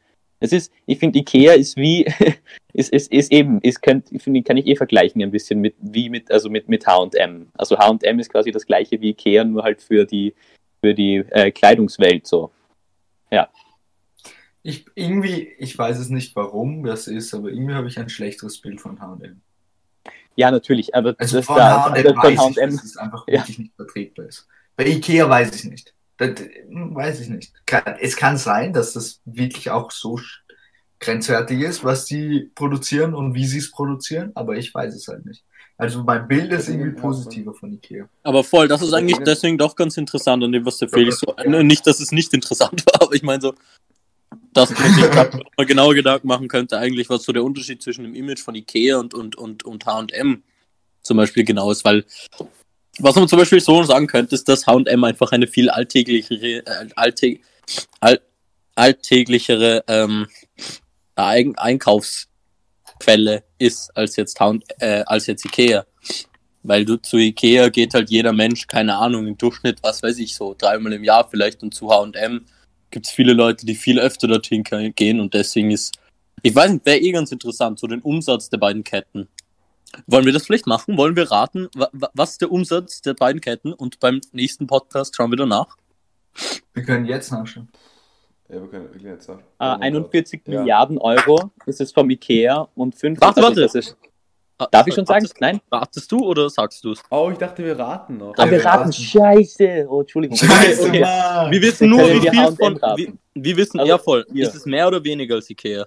Es ist, ich finde, Ikea ist wie, ist, ist, ist eben, ist, könnt, ich finde, kann ich eh vergleichen ein bisschen mit, wie mit, also mit, mit H&M. Also H&M ist quasi das gleiche wie Ikea, nur halt für die, für die äh, Kleidungswelt so. Ich, irgendwie, ich weiß es nicht, warum das ist, aber irgendwie habe ich ein schlechteres Bild von H&M. Ja, natürlich, aber Also das von da, H&M von weiß ich, dass es einfach Ja. wirklich nicht vertretbar ist. Bei Ikea weiß ich nicht. Das, hm, weiß ich nicht. Es kann sein, dass das wirklich auch so grenzwertig ist, was die produzieren und wie sie es produzieren, aber ich weiß es halt nicht. Also mein Bild ist irgendwie positiver von Ikea. Aber voll, das ist eigentlich Deswegen- doch ganz interessant an dem, was der Felix so. äh, Nicht, dass es nicht interessant war, aber ich meine so, dass man sich mal genauer Gedanken machen könnte, eigentlich, was so der Unterschied zwischen dem Image von Ikea und, und, und, und HM zum Beispiel genau ist, weil was man zum Beispiel so sagen könnte, ist, dass HM einfach eine viel alltäglichere, äh, alltä all, alltäglichere ähm, Einkaufsquelle ist als jetzt, H äh, als jetzt Ikea. Weil du zu Ikea geht halt jeder Mensch, keine Ahnung, im Durchschnitt, was weiß ich, so dreimal im Jahr vielleicht und zu H&M gibt es viele Leute, die viel öfter dorthin gehen und deswegen ist, ich weiß nicht, wäre eh ganz interessant, so den Umsatz der beiden Ketten. Wollen wir das vielleicht machen? Wollen wir raten, wa wa- was ist der Umsatz der beiden Ketten und beim nächsten Podcast schauen wir danach? Wir können jetzt nachschauen. Ja, wir können wirklich jetzt sagen. äh, 41 Ja. Milliarden Euro ist es vom Ikea und 5... Warte, also warte. das ist, darf ich schon sagen? Ratest, Nein? ratest du oder sagst du es? Oh, ich dachte, wir raten noch. Ah, wir wir raten. raten. Scheiße. Oh, Entschuldigung. Scheiße, Okay. Wir wissen nur, wie viel von, wir, wir wissen, Also, ja voll, hier. ist es mehr oder weniger als Ikea?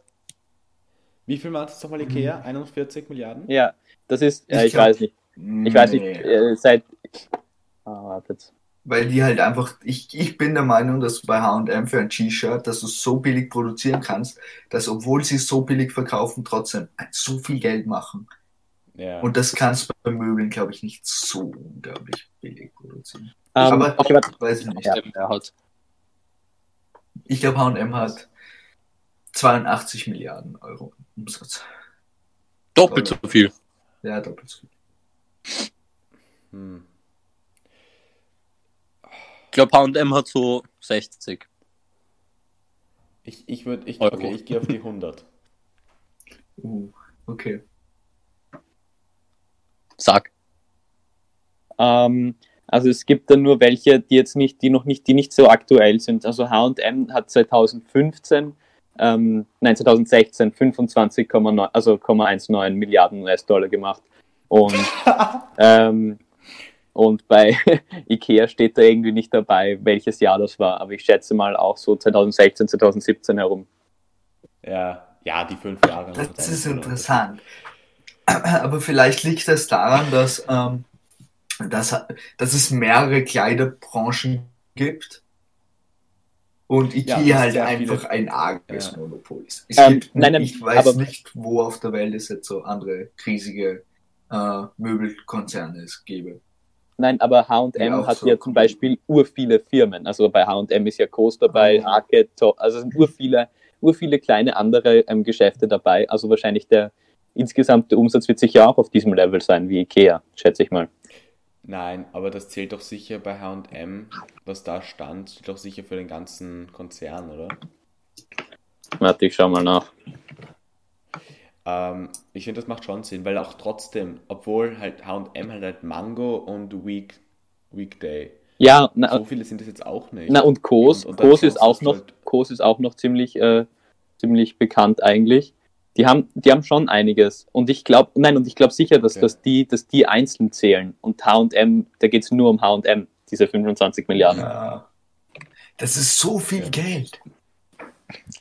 Wie viel macht es nochmal Ikea? 41 Milliarden? Ja, das ist, äh, Ich ich glaub- weiß nicht. Ich weiß nicht, Nee. äh, seit. Ah, wartet. Weil die halt einfach, ich, ich bin der Meinung, dass bei H&M für ein T-Shirt, dass du so billig produzieren kannst, dass obwohl sie es so billig verkaufen, trotzdem so viel Geld machen. Ja. Und das kannst du bei Möbeln, glaube ich, nicht so unglaublich billig produzieren. Ähm, Aber okay, warte. weiß ich nicht. Ja. Hat. Ich glaube, H&M hat 82 Milliarden Euro Umsatz. Doppelt so viel. Ja, doppelt so viel. Hm. Ich glaube, H&M hat so 60. Ich, ich würde, ich, Euro. okay, ich gehe auf die 100. Uh, okay. Sag. Ähm, also es gibt dann nur welche, die jetzt nicht, die noch nicht, die nicht so aktuell sind. Also H&M hat 2015, ähm, nein 2016 25,9, also 0,19 Milliarden US-Dollar gemacht. Und ähm, und bei Ikea steht da irgendwie nicht dabei, welches Jahr das war. Aber ich schätze mal auch so 2016, 2017 herum. Ja, ja, die fünf Jahre. Das ein ist interessant. Aber vielleicht liegt das daran, dass, ähm, dass, dass es mehrere Kleiderbranchen gibt und Ja, Ikea das halt einfach viele- ein arges Ja. Monopol ist. Es Ähm, gibt, nein, nein, ich weiß aber- nicht, wo auf der Welt es jetzt so andere riesige äh, Möbelkonzerne es gäbe. Nein, aber H&M Ja, hat so ja zum Beispiel ur viele Firmen. Also bei H&M ist ja Coast dabei, Mhm. Arcade, To- also es sind ur viele, ur viele kleine andere ähm, Geschäfte dabei. Also wahrscheinlich der insgesamte Umsatz wird sicher auch auf diesem Level sein wie Ikea, schätze ich mal. Nein, aber das zählt doch sicher bei H&M, was da stand, zählt doch sicher für den ganzen Konzern, oder? Warte, ich schau mal nach. Ähm, ich finde, das macht schon Sinn, weil auch trotzdem, obwohl halt H&M halt, halt Mango und Week, Weekday, Ja, na, so viele sind es jetzt auch nicht. na und Kos, Und- und Kos ist auch noch, halt- Kos ist auch noch ziemlich, äh, ziemlich bekannt eigentlich. Die haben, die haben schon einiges. Und ich glaube, nein, und ich glaube sicher, dass, Okay. dass, die, dass die einzeln zählen. Und H&M, da geht es nur um H&M, diese 25 Milliarden. Ja. Das ist so viel Ja. Geld.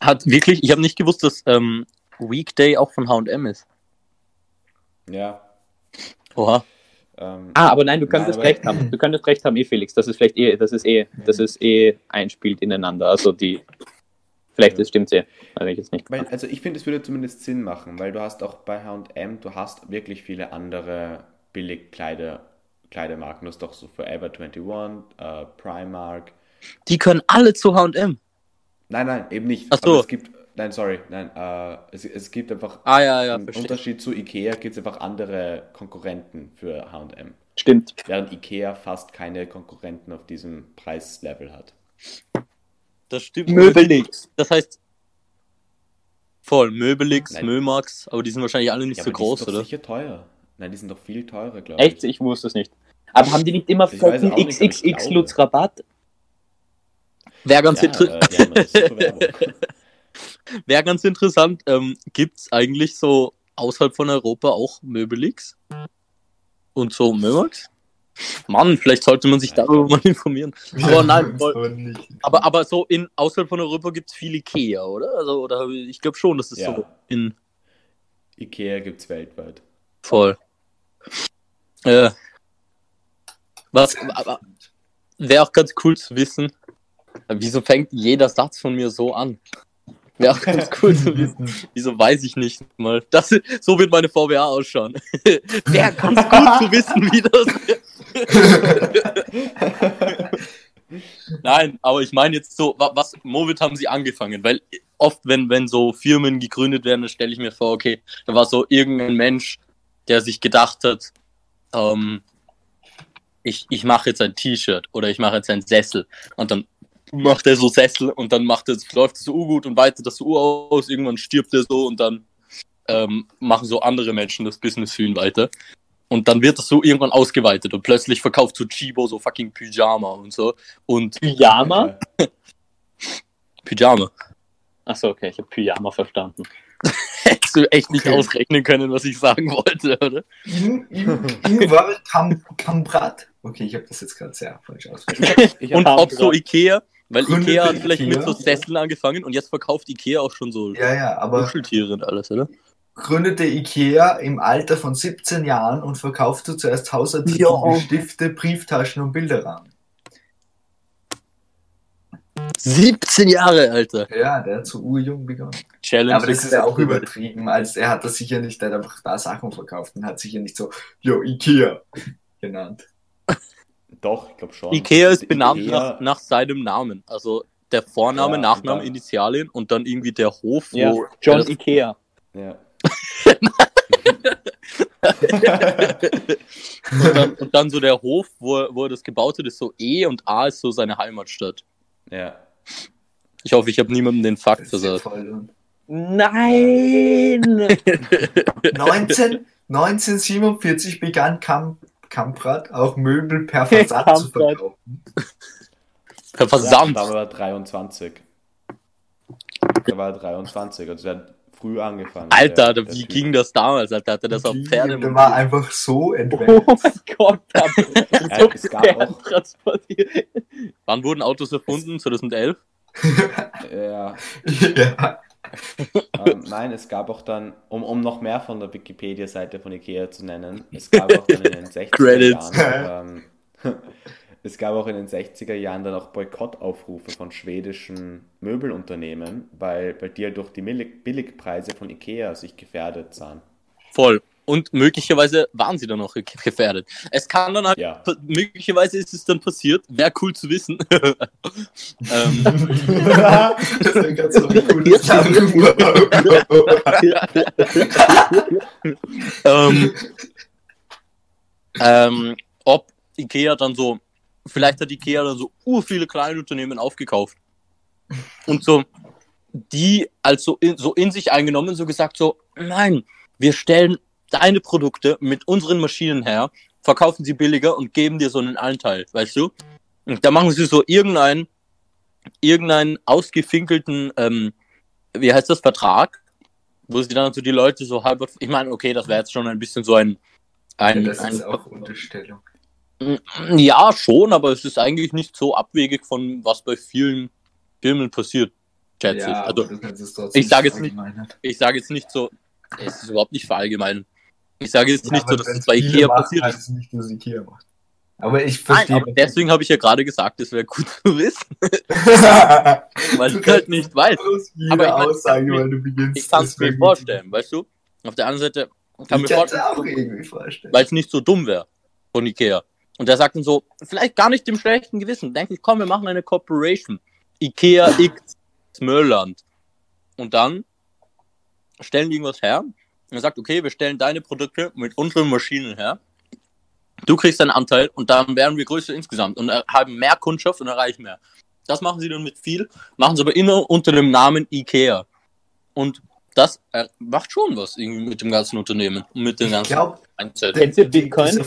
Hat wirklich, ich habe nicht gewusst, dass ähm, Weekday auch von HM ist. Ja. Oha. Ähm, Ah, aber nein, du könntest Nein, aber- recht haben. Du könntest recht haben, eh Felix. Das ist vielleicht eh, das ist eh, das ist eh einspielt ineinander. Also die, vielleicht Ja. das stimmt eh. Weiß ich jetzt nicht. Weil, also ich finde, es würde zumindest Sinn machen, weil du hast auch bei H&M, du hast wirklich viele andere Billigkleider, Kleidermarken. Du hast doch so Forever 21, äh, Primark. Die können alle zu HM. Nein, nein, eben nicht. Ach so. Aber es gibt, nein, sorry, nein, äh, es, es gibt einfach, Ah ja, ja, im verstehe. Unterschied zu Ikea gibt es einfach andere Konkurrenten für H&M. Stimmt. Während Ikea fast keine Konkurrenten auf diesem Preislevel hat. Das stimmt. Möbelix. Das heißt, voll, Möbelix, Nein. Mömax, aber die sind wahrscheinlich alle nicht Ja, so aber groß, die sind doch oder? sicher teuer. Nein, die sind doch viel teurer, glaube ich. Echt? Ich wusste es nicht. Aber haben die nicht immer ich XXX. Lutz Rabatt? Wäre ganz, Ja, inter äh, haben eine super Werbung. wär ganz interessant, ähm, gibt's eigentlich so außerhalb von Europa auch Möbelix? Und so Mömax? Mann, vielleicht sollte man sich darüber mal informieren. Aber nein, voll. Aber. Aber, aber so in außerhalb von Europa gibt's viel Ikea, oder? Also, oder ich glaube schon, dass das Ja. so in Ikea gibt es weltweit. voll. Äh, was aber wäre auch ganz cool zu wissen. Wieso fängt jeder Satz von mir so an? Auch ganz cool zu wissen. Wieso weiß ich nicht mal. Das, so wird meine VWA ausschauen. Wäre ganz gut zu wissen, wie das. Nein, aber ich meine jetzt so, wa- was, womit haben sie angefangen? Weil oft, wenn, wenn so Firmen gegründet werden, dann stelle ich mir vor, okay, da war so irgendein Mensch, der sich gedacht hat, ähm, ich, ich mache jetzt ein T-Shirt oder ich mache jetzt einen Sessel und dann macht er so Sessel und dann macht es, läuft es so gut und weitet das so aus, irgendwann stirbt er so und dann ähm, machen so andere Menschen das Business für ihn weiter. Und dann wird das so irgendwann ausgeweitet und plötzlich verkauft so Chibo so fucking Pyjama und so. Und Pyjama? Pyjama. Achso, okay, ich habe Pyjama verstanden. Hättest du echt nicht Okay. ausrechnen können, was ich sagen wollte, oder? In, in, Ingwer Kam, Kambrat. Okay, ich habe das jetzt gerade sehr falsch ausgesprochen. Und ob so Ikea, weil Gründete Ikea hat vielleicht Ikea? mit so Sesseln angefangen und jetzt verkauft Ikea auch schon so Ja, ja, aber Kuscheltiere und alles, oder? gründete Ikea im Alter von 17 Jahren und verkaufte zuerst Hausartikel Ja. wie Stifte, Brieftaschen und Bilderrahmen. 17 Jahre, Alter. Ja, der hat so urjung begonnen. Challenge. Aber das ist ja auch übertrieben, als er hat das sicher nicht, der hat einfach da Sachen verkauft und hat sicher nicht so, yo, Ikea genannt. Doch, ich glaube schon. Ikea ist benannt Ikea- nach, nach seinem Namen. Also der Vorname, Ja, Nachname, Initialien und dann irgendwie der Hof, Ja, wo John das- Ikea. Ja. und, dann, und dann so der Hof, wo, er- wo er das gebaut hat, ist so E und A ist so seine Heimatstadt. ja. Ich hoffe, ich habe niemandem den Fakt versagt. Nein! 19, 1947 begann Kam, Kamprad auch Möbel per Versand zu verkaufen. Per Ja, Versand. da war er 23. Da war er 23, also der hat früh angefangen. Alter, der, da- wie Typ. ging das damals? Alter, hat er das auf Pferde Der war einfach so Oh entwendet. mein Gott, Ja, es gab auch- transportiert. Wann wurden Autos erfunden? 2011? Ja, ja. Ähm, nein, es gab auch dann, um, um noch mehr von der Wikipedia-Seite von Ikea zu nennen, es gab auch dann in den 60er Credits. Jahren, ähm, es gab auch in den 60er Jahren dann auch Boykottaufrufe von schwedischen Möbelunternehmen, weil, weil die halt durch die Billig Billigpreise von Ikea sich gefährdet sahen. Voll. Und möglicherweise waren sie dann auch ge- gefährdet. Es kann dann halt, Ja. möglicherweise ist es dann passiert. Wäre cool zu wissen. ähm, das wäre ganz so ein cooles ähm, ähm, ob Ikea dann so, vielleicht hat Ikea dann so ur viele kleine Unternehmen aufgekauft und so die als so in, so in sich eingenommen, so gesagt so, nein, wir stellen deine Produkte mit unseren Maschinen her, verkaufen sie billiger und geben dir so einen Anteil, weißt du? Und da machen sie so irgendeinen, irgendeinen ausgefinkelten, ähm, wie heißt das, Vertrag, wo sie dann so die Leute so halb, ich meine, okay, das wäre jetzt schon ein bisschen so ein, ein, das ein ist auch Unterstellung. ja, schon, aber es ist eigentlich nicht so abwegig von was bei vielen Filmen passiert, schätze ich. Ja, Also, es trotzdem ich sage jetzt nicht- ich sage jetzt nicht so, es ist überhaupt nicht verallgemeinern. Ich sage jetzt Ja, nicht so, dass es bei Ikea machen, passiert ist. nicht, dass Ikea macht. Aber ich Nein, verstehe. aber deswegen habe ich ja gerade gesagt, es wäre gut zu wissen, weil Du ich halt nicht weiß. Aber ich mein, Aussage, weil du beginnst. Ich kann es mir vorstellen, weißt du? Auf der anderen Seite kann Ich mir es auch vorstellen, irgendwie vorstellen. weil es nicht so dumm wäre von Ikea. Und der sagt dann so, vielleicht gar nicht im schlechten Gewissen. Denke ich, komm, wir machen eine Corporation. Ikea X Möllland. Und dann stellen die irgendwas her. Und er sagt, okay, wir stellen deine Produkte mit unseren Maschinen her. Du kriegst einen Anteil und dann werden wir größer insgesamt und haben mehr Kundschaft und erreichen mehr. Das machen sie dann mit viel, machen sie aber immer unter dem Namen Ikea. Und das macht schon was irgendwie mit dem ganzen Unternehmen und mit den Ich ganzen glaube, Einzelnen. Kennst du Bitcoin?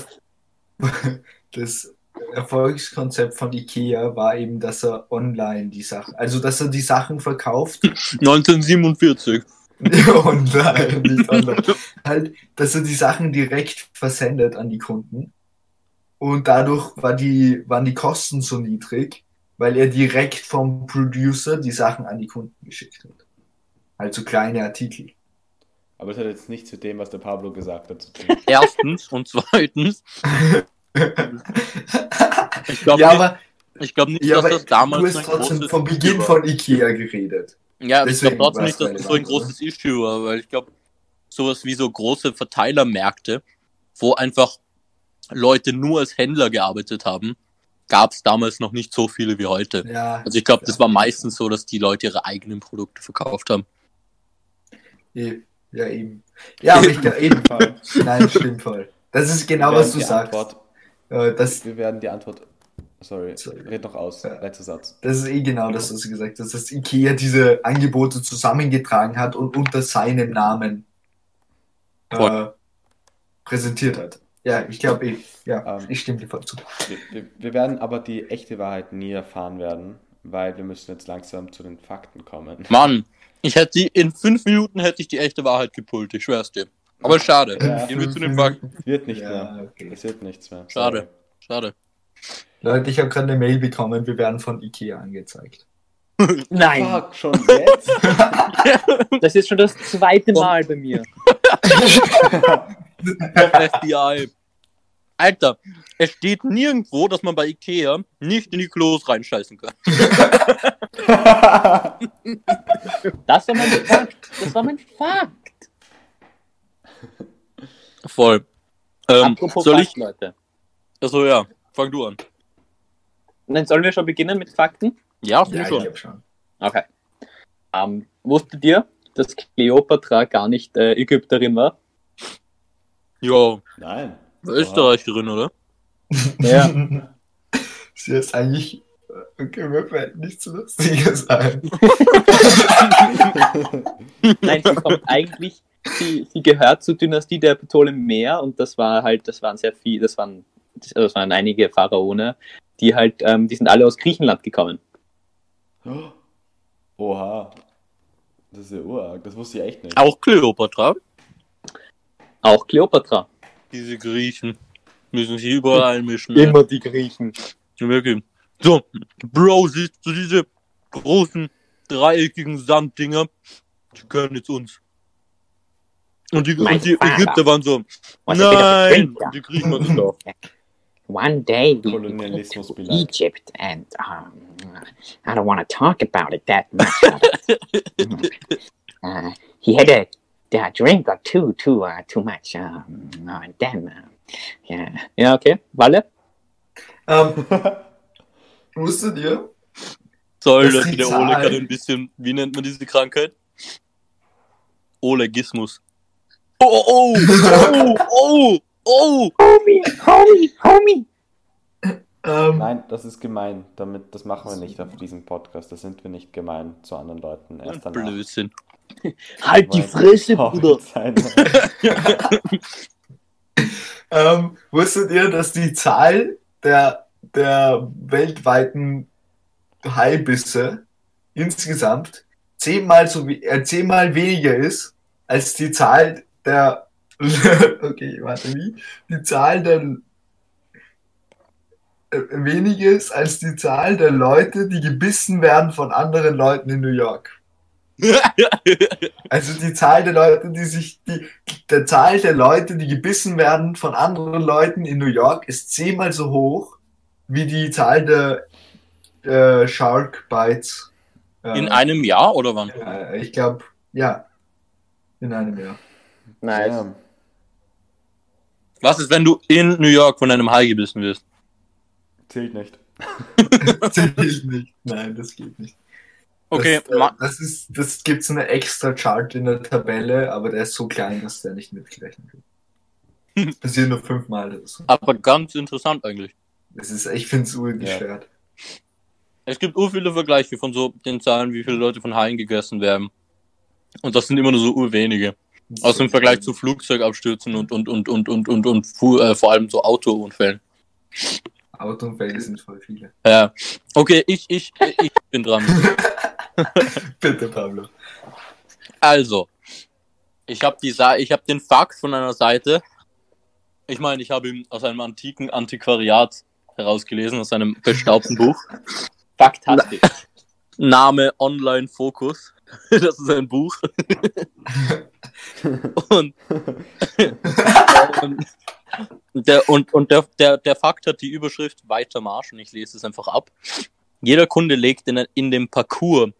Das, das Erfolgskonzept von Ikea war eben, dass er online die Sachen, also dass er die Sachen verkauft 1947. online, nicht online. halt, dass er die Sachen direkt versendet an die Kunden. Und dadurch war die, waren die Kosten so niedrig, weil er direkt vom Producer die Sachen an die Kunden geschickt hat. Halt so kleine Artikel. Aber das hat jetzt nichts mit dem, was der Pablo gesagt hat, zu tun. Erstens und zweitens, ich glaube ja, nicht, aber, ich glaub nicht ja, dass das damals du hast trotzdem vom Beginn war. von Ikea geredet. Ja, ich glaube deswegen trotzdem nicht, dass das so ein relevant, oder? großes Issue war, weil ich glaube, sowas wie so große Verteilermärkte, wo einfach Leute nur als Händler gearbeitet haben, gab es damals noch nicht so viele wie heute. Ja, Also ich glaube, das Ja. war meistens so, dass die Leute ihre eigenen Produkte verkauft haben. eh- ja eben. Ja, aber ich eben. Fall. Nein, stimmt voll. Das ist genau, was du sagst. Antwort, Äh, Das, wir werden die Antwort. Sorry, Sorry. red noch aus. Ja. Letzter Satz. das ist eh genau das, was du gesagt hast, dass Ikea diese Angebote zusammengetragen hat und unter seinem Namen äh, präsentiert hat. Ja, ich glaube eh. Ja, Ähm, ich stimme dir voll zu. Wir, wir, wir werden aber die echte Wahrheit nie erfahren werden, weil wir müssen jetzt langsam zu den Fakten kommen. Mann, ich hätte die, in fünf Minuten hätte ich die echte Wahrheit gepult, ich schwör's dir. Aber schade. Ja. Gehen wir zu den Fakten. Wird nicht Ja, mehr. okay. Es wird nichts mehr. Schade. Schade. Leute, ich habe gerade eine Mail bekommen, wir werden von Ikea angezeigt. Nein, Fuck, schon jetzt? das ist schon das zweite Mal bei mir. FBI. Alter, es steht nirgendwo, dass man bei Ikea nicht in die Klos reinscheißen kann. Das war mein Fakt. Das war mein Fakt. Voll. Ähm, Apropos soll Fakt, ich? Leute. Achso, ja. Fang du an. Nein, sollen wir schon beginnen mit Fakten? Ja, Ja, ich schon. glaube schon. Okay. Ähm, wusstet ihr, dass Cleopatra gar nicht äh, Ägypterin war? Jo, Nein. Österreicherin, oder? Ja. Sie ist eigentlich. Okay, mir fällt nichts Lustiges ein. Nein, sie kommt eigentlich, sie, sie gehört zur Dynastie der Ptolemäer und das war halt, das waren sehr viel, das waren, das waren einige Pharaone, die halt, ähm, die sind alle aus Griechenland gekommen. Oha. Das ist ja urarg. Das wusste ich echt nicht. Auch Kleopatra. Auch Kleopatra. Diese Griechen müssen sich überall einmischen. ne? Immer die Griechen. Wirklich. So, Bro, siehst du diese großen dreieckigen Sanddinger? die gehören jetzt uns. Und die, und die Ägypter waren so, nein, die kriegen wir nicht auf. One day we went to beleidigt. Egypt, and um, I don't want to talk about it that much. uh, he had a, a drink or two too uh, too much, um, uh, and then uh, yeah. Ja, okay. Walle? Ähm, wusstet ihr? Soll Das der, ist die der Zahl. Ole kann ein bisschen, wie nennt man diese Krankheit? Olegismus. Oh, oh, oh, oh, oh, Homie, homie, homie. Ähm, Nein, das ist gemein. Damit, das machen wir nicht auf diesem Podcast. Da sind wir nicht gemein zu anderen Leuten. oh. Erst danach. Blödsinn. Halt die Fresse, Oh, Bruder! sein. ähm, wusstet ihr, dass die Zahl der, der weltweiten Haibisse insgesamt zehnmal, so wie, äh, zehnmal weniger ist als die Zahl der okay, warte, wie? Die Zahl der äh, weniger ist als die Zahl der Leute, die gebissen werden von anderen Leuten in New York. Also die Zahl der Leute, die sich, die, der Zahl der Leute, die gebissen werden von anderen Leuten in New York, ist zehnmal so hoch wie die Zahl der äh, Shark Bites. Äh, In einem Jahr oder wann? äh, ich glaube, ja. In einem Jahr. Nice. Ja. Was ist, wenn du in New York von einem Hai gebissen wirst? Zählt nicht. Zählt nicht. Nein, das geht nicht. Okay, das, äh, das ist, das gibt's eine extra Chart in der Tabelle, aber der ist so klein, dass der nicht mitgerechnet wird. Passiert nur fünfmal so. aber ganz interessant eigentlich. Das ist, ich finde es urgestört. Es gibt ur viele Vergleiche von so den Zahlen, wie viele Leute von Haien gegessen werden. Und das sind immer nur so urwenige. Außer im Vergleich zu Flugzeugabstürzen und, und, und, und, und, und, und, äh, vor allem so Autounfällen. Autounfälle sind voll viele. Ja. Okay, ich, ich, ich bin dran. Bitte, Pablo. Also, ich habe die Sa ich habe den Fakt von einer Seite. Ich meine, ich habe ihn aus einem antiken Antiquariat herausgelesen, aus einem bestaubten Buch. Faktastisch. Name Online Focus. Das ist ein Buch. und, und, der, und, und der, der, der Fakt hat die Überschrift Weiter Marsch und ich lese es einfach ab. Jeder Kunde legt in, in dem Parcours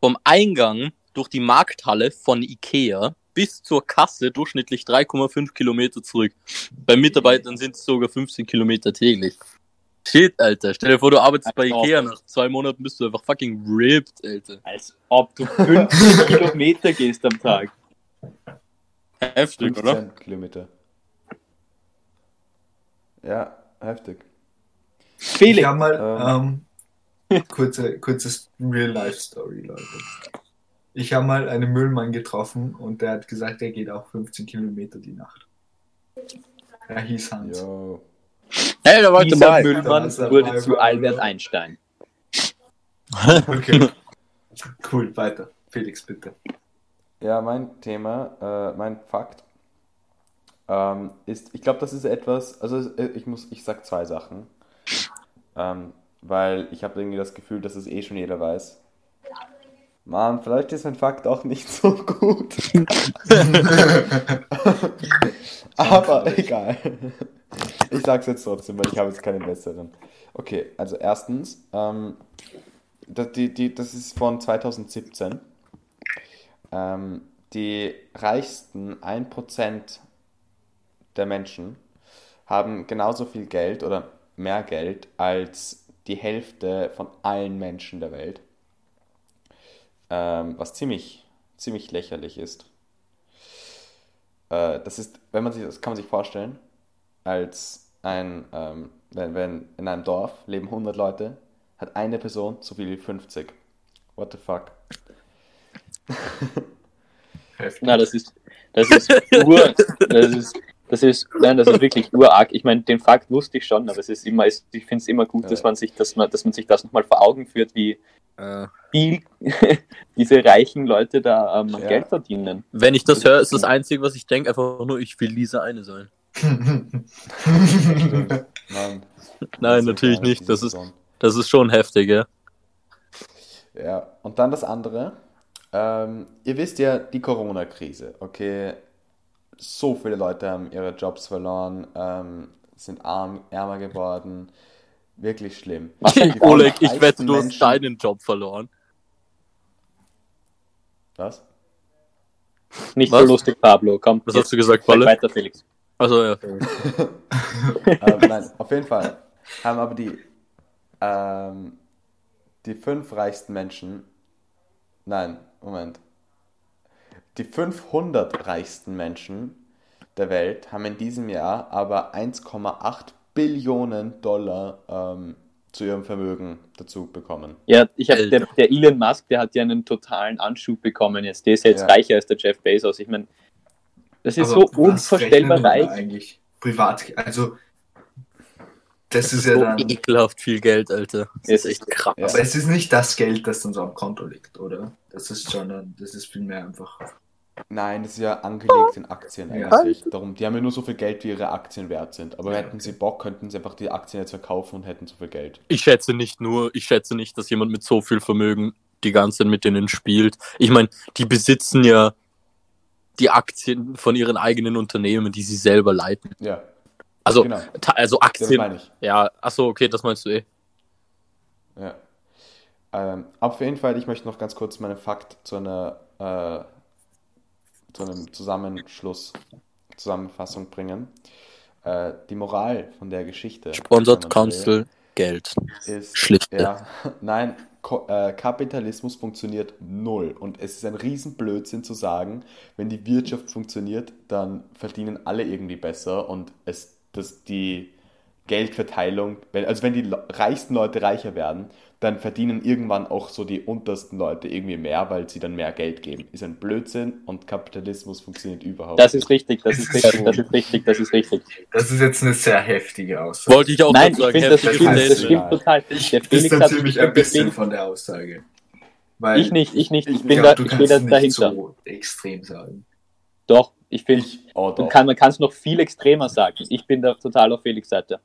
vom Eingang durch die Markthalle von Ikea bis zur Kasse durchschnittlich 3,5 Kilometer zurück. Bei Mitarbeitern sind es sogar 15 Kilometer täglich. Shit, Alter. Stell dir vor, du arbeitest bei. Ikea. Nach zwei Monaten bist du einfach fucking ripped, Alter. Als ob du 50 Kilometer gehst am Tag. Heftig, oder? 15 Kilometer. Ja, heftig. Ich Felix, habe mal, ähm, kurze, kurzes Real-Life-Story, Leute. Ich habe mal einen Müllmann getroffen und der hat gesagt, er geht auch 15 Kilometer die Nacht. Er hieß Hans. Yo. Hey, da dieser dabei. Müllmann wurde dabei. zu Albert Einstein. Okay. cool, weiter. Felix, bitte. Ja, mein Thema, äh, mein Fakt ähm, ist, ich glaube, das ist etwas, also äh, ich muss, ich sag zwei Sachen, ähm, weil ich habe irgendwie das Gefühl, dass es eh schon jeder weiß. Mann, vielleicht ist mein Fakt auch nicht so gut. Aber egal. Ich sag's jetzt trotzdem, weil ich habe jetzt keinen besseren. Okay, also erstens, ähm, das, die, die, das ist von 2017. Ähm, die reichsten 1% der Menschen haben genauso viel Geld oder mehr Geld als die Hälfte von allen Menschen der Welt. Ähm, was ziemlich, ziemlich lächerlich ist. Äh, das ist, wenn man sich, das kann man sich vorstellen, als ein, ähm, wenn, wenn in einem Dorf leben 100 Leute, hat eine Person so viel wie 50. What the fuck? Na, das ist, das ist ur, das ist, das ist, nein, das ist wirklich urarg. Ich meine, den Fakt wusste ich schon, aber es ist immer, ich finde es immer gut, dass Ja. man sich, dass man, dass man sich das nochmal vor Augen führt, wie Äh, viel diese reichen Leute da ähm, Ja. Geld verdienen. wenn ich das höre, ist das Einzige, was ich denke, einfach nur, ich will diese eine sein. Nein. Nein, natürlich nicht. Das ist, das ist schon heftig, ja. Ja, und dann das andere. Ähm, ihr wisst ja, die Corona-Krise, okay? So viele Leute haben ihre Jobs verloren, ähm, sind arm, ärmer geworden. Wirklich schlimm. Oleg, ich wette, du hast Menschen- deinen Job verloren. Was? Nicht Was? so lustig, Pablo. Komm, Was jetzt hast du gesagt, sag Palle? weiter, Felix. Also ja. ähm, nein, auf jeden Fall haben aber die, ähm, die fünf reichsten Menschen, nein, Moment, die 500 reichsten Menschen der Welt haben in diesem Jahr aber 1,8 Billionen Dollar ähm, zu ihrem Vermögen dazu bekommen. Ja, ich habe der, der Elon Musk, der hat ja einen totalen Anschub bekommen jetzt. Der ist jetzt Ja. reicher als der Jeff Bezos. Ich meine, das ist Aber so unvorstellbar reich. Eigentlich privat, also das ist ja so dann. ekelhaft viel Geld, Alter. Das Es ist echt krass. Ja. Aber es ist nicht das Geld, das dann so am Konto liegt, oder? Das ist schon, ein- das ist vielmehr einfach. Nein, das ist ja angelegt in Aktien Ja. eigentlich. Darum, die haben ja nur so viel Geld, wie ihre Aktien wert sind. Aber hätten sie Bock, könnten sie einfach die Aktien jetzt verkaufen und hätten so viel Geld. Ich schätze nicht nur, ich schätze nicht, dass jemand mit so viel Vermögen die ganze Zeit mit denen spielt. Ich meine, die besitzen ja die Aktien von ihren eigenen Unternehmen, die sie selber leiten. Ja, Also, genau. also Das Aktien. meine ich. Ja, achso, okay, das meinst du eh. Ja. Ähm, auf jeden Fall, ich möchte noch ganz kurz meinen Fakt zu einer äh, zu einem Zusammenschluss, Zusammenfassung bringen. Äh, die Moral von der Geschichte, Sponsored Council Geld. ist, Schlichte. ja, nein, Ko äh, Kapitalismus funktioniert null. Und es ist ein Riesenblödsinn zu sagen, wenn die Wirtschaft funktioniert, dann verdienen alle irgendwie besser und es, dass die Geldverteilung, also wenn die reichsten Leute reicher werden, dann verdienen irgendwann auch so die untersten Leute irgendwie mehr, weil sie dann mehr Geld geben. Ist ein Blödsinn und Kapitalismus funktioniert überhaupt Das ist richtig, das ist richtig, das ist richtig, das ist richtig. Das ist jetzt eine sehr heftige Aussage. Wollte ich auch Nein, ich sagen, finde, das, heftige stimmt, das stimmt total. Ich Der distanziere mich ein bisschen von der Aussage. Weil Ich nicht, ich nicht, ich ich bin glaub, da, ich kannst da nicht dahinter. so extrem sagen. Doch, ich finde, oh man kann es noch viel extremer sagen. Ich bin da total auf Felix Seite.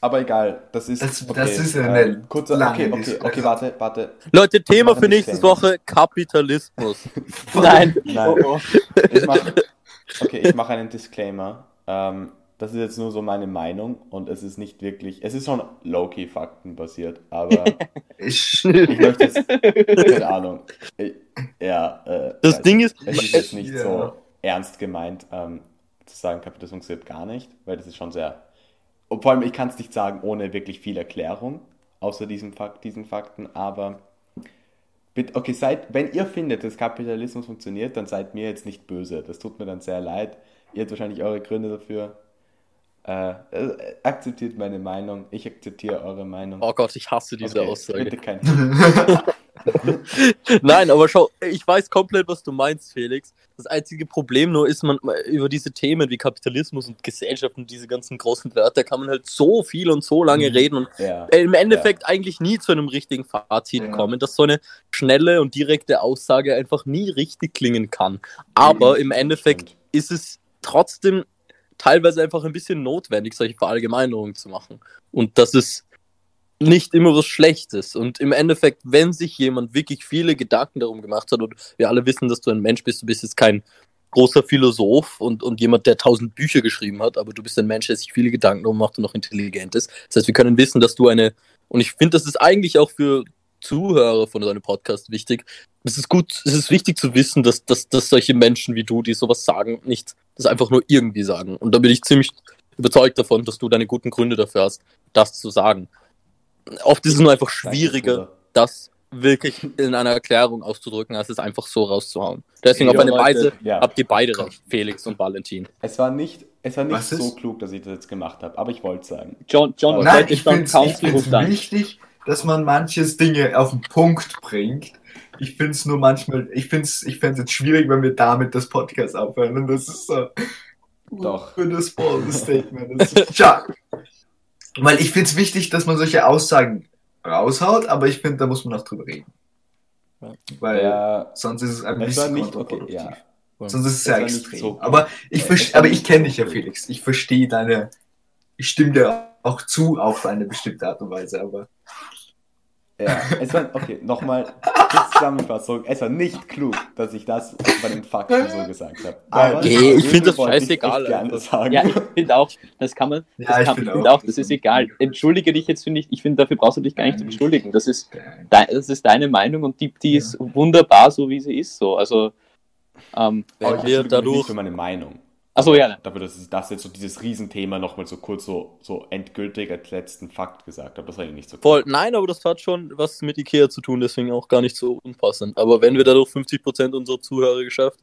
Aber egal, das ist. Das- okay, das ist eine ähm, kurzer, lange okay, okay, Dis- okay, warte, warte. Leute, Thema für nächste. Woche: Kapitalismus. Nein, Nein. Oh, oh. Ich mach, okay, ich mache einen Disclaimer. Ähm, das ist jetzt nur so meine Meinung und es ist nicht wirklich, es ist schon low-key faktenbasiert, aber Ich, ich möchte jetzt, keine Ahnung, ich, ja, äh, Das weiß Ding ist, Es ist jetzt nicht Ja. so ernst gemeint, ähm, zu sagen, Kapitalismus funktioniert gar nicht, weil das ist schon sehr. Und vor allem, ich kann es nicht sagen ohne wirklich viel Erklärung, außer diesem Fakt, diesen Fakten, aber bitte, okay, seid, wenn ihr findet, dass Kapitalismus funktioniert, dann seid mir jetzt nicht böse. Das tut mir dann sehr leid. Ihr habt wahrscheinlich eure Gründe dafür. Äh, äh, akzeptiert meine Meinung, ich akzeptiere eure Meinung. oh Gott, ich hasse diese Okay, Aussage. Bitte kein Nein, aber schau, ich weiß komplett, was du meinst, Felix. Das einzige Problem nur ist, man über diese Themen wie Kapitalismus und Gesellschaft und diese ganzen großen Wörter kann man halt so viel und so lange Mhm. reden und Ja. im Endeffekt eigentlich nie zu einem richtigen Fazit Ja. kommen, dass so eine schnelle und direkte Aussage einfach nie richtig klingen kann. Aber im Endeffekt ist es trotzdem teilweise einfach ein bisschen notwendig, solche Verallgemeinerungen zu machen. Und das ist nicht immer was Schlechtes. Und im Endeffekt, wenn sich jemand wirklich viele Gedanken darum gemacht hat, und wir alle wissen, dass du ein Mensch bist, du bist jetzt kein großer Philosoph und, und jemand, der tausend Bücher geschrieben hat, aber du bist ein Mensch, der sich viele Gedanken darum macht und noch intelligent ist. Das heißt, wir können wissen, dass du eine, und ich finde, das ist eigentlich auch für Zuhörer von deinem Podcast wichtig. Es ist gut, es ist wichtig zu wissen, dass, dass, dass solche Menschen wie du, die sowas sagen, nicht das einfach nur irgendwie sagen. Und da bin ich ziemlich überzeugt davon, dass du deine guten Gründe dafür hast, das zu sagen. Oft ist es nur einfach schwieriger, das wirklich in einer Erklärung auszudrücken, als es einfach so rauszuhauen. Deswegen auf eine Weise Ja. habt ihr beide recht, Felix und Valentin. Es war nicht, es war nicht so klug, dass ich das jetzt gemacht habe, aber ich wollte es sagen. John, John, Nein, ich finde es wichtig, dass man manches Dinge auf den Punkt bringt. Ich finde es nur manchmal, ich finde es ich find's jetzt schwierig, wenn wir damit das Podcast aufhören. Und das ist so. Doch. Für das Statement. Das ist, tja. Weil ich finde es wichtig, dass man solche Aussagen raushaut, aber ich finde, da muss man auch drüber reden. Ja. Weil Ja, sonst ist es ein bisschen nicht okay, kontraproduktiv. ja. Sonst ist es sehr extrem. so- aber ich, aber ich kenne dich ja. Felix. Ich verstehe deine. Ich stimme dir auch zu auf eine bestimmte Art und Weise, aber Ja, es war, okay, nochmal zur Zusammenfassung. Es war nicht klug, dass ich das bei den Fakten so gesagt habe. Aber Nee, ich find das ich scheißegal gerne sagen. Ja, ich finde auch, das kann man, das, Ja, ich kann, find ich auch, das ist egal. Entschuldige dich jetzt, finde ich, ich finde, dafür brauchst du dich gar nicht zu entschuldigen. Das ist, das ist deine Meinung und die, die ist wunderbar, so wie sie ist, so. Also, ähm, ich wir mich nicht dadurch, für meine Meinung. Achso, ja, Dafür, dass ich das jetzt so dieses Riesenthema nochmal so kurz so, so endgültig als letzten Fakt gesagt habe. Das war ja nicht so voll, nein, aber das hat schon was mit Ikea zu tun, deswegen auch gar nicht so unpassend. Aber wenn wir dadurch 50% unserer Zuhörer geschafft,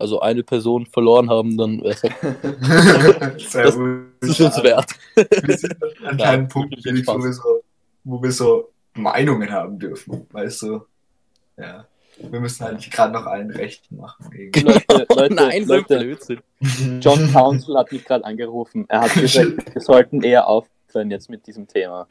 also eine Person verloren haben, dann wäre es Sehr Das- gut. das ist uns wert. Wir sind an Ja, keinem Punkt, wirklich Felix, wo wir, so, wo wir so Meinungen haben dürfen. Weißt du? Ja. Wir müssen eigentlich gerade noch allen Recht machen. irgendwie. Leute, Leute, nein, so ein Leute, Blödsinn. John Council hat mich gerade angerufen. Er hat gesagt, wir sollten eher aufhören jetzt mit diesem Thema.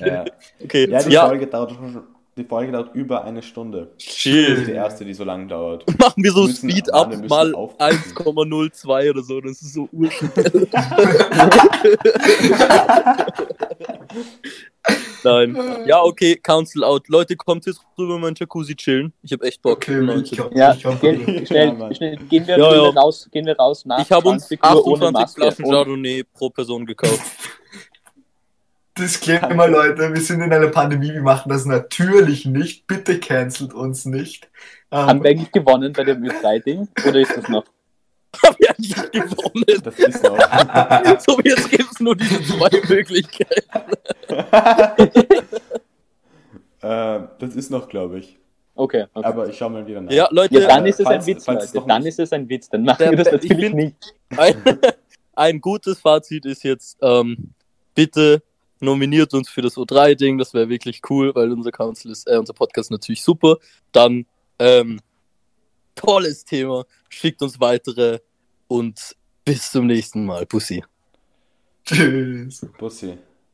Ja, Okay, ja, ja, die, Folge dauert, schon- die Folge dauert über eine Stunde. Das ist chill. die erste, die so lang dauert. Machen wir so müssen- Speed up mal aufpassen. 1,02 oder so, das ist so urschnell. Nein. Ja, okay, Council out. Leute, kommt jetzt rüber in mein Jacuzzi chillen. Ich hab echt Bock. Okay, ich, hoffe, Ja, ich hoffe, geh, schnell, Ja, schnell, gehen wir, Ja, gehen ja. wir raus, gehen wir raus nach Ich habe uns 20 Uhr ohne 28 Maske. Flaschen Chardonnay pro Person gekauft. Disclaimer, Leute, wir sind in einer Pandemie, wir machen das natürlich nicht. Bitte cancelt uns nicht. Ähm, Haben wir eigentlich gewonnen bei dem Ü3-Ding? Oder ist das noch? Hab ich eigentlich gewonnen. Das ist noch. So wie jetzt gibt's nur diese zwei Möglichkeiten. äh, das ist noch, glaube ich. Okay. okay. Aber ich schau mal wieder nach. Ja, Leute, ja, dann ist es falls- ein Witz, Leute. Dann nicht- ist es ein Witz. Dann machen Der- wir das natürlich bin- nicht. ein, ein gutes Fazit ist jetzt, ähm, bitte nominiert uns für das O3-Ding, das wäre wirklich cool, weil unser Council ist, äh, unser Podcast ist natürlich super. Dann, ähm, tolles Thema, schickt uns weitere und bis zum nächsten Mal. Pussy. Tschüss. Bussi.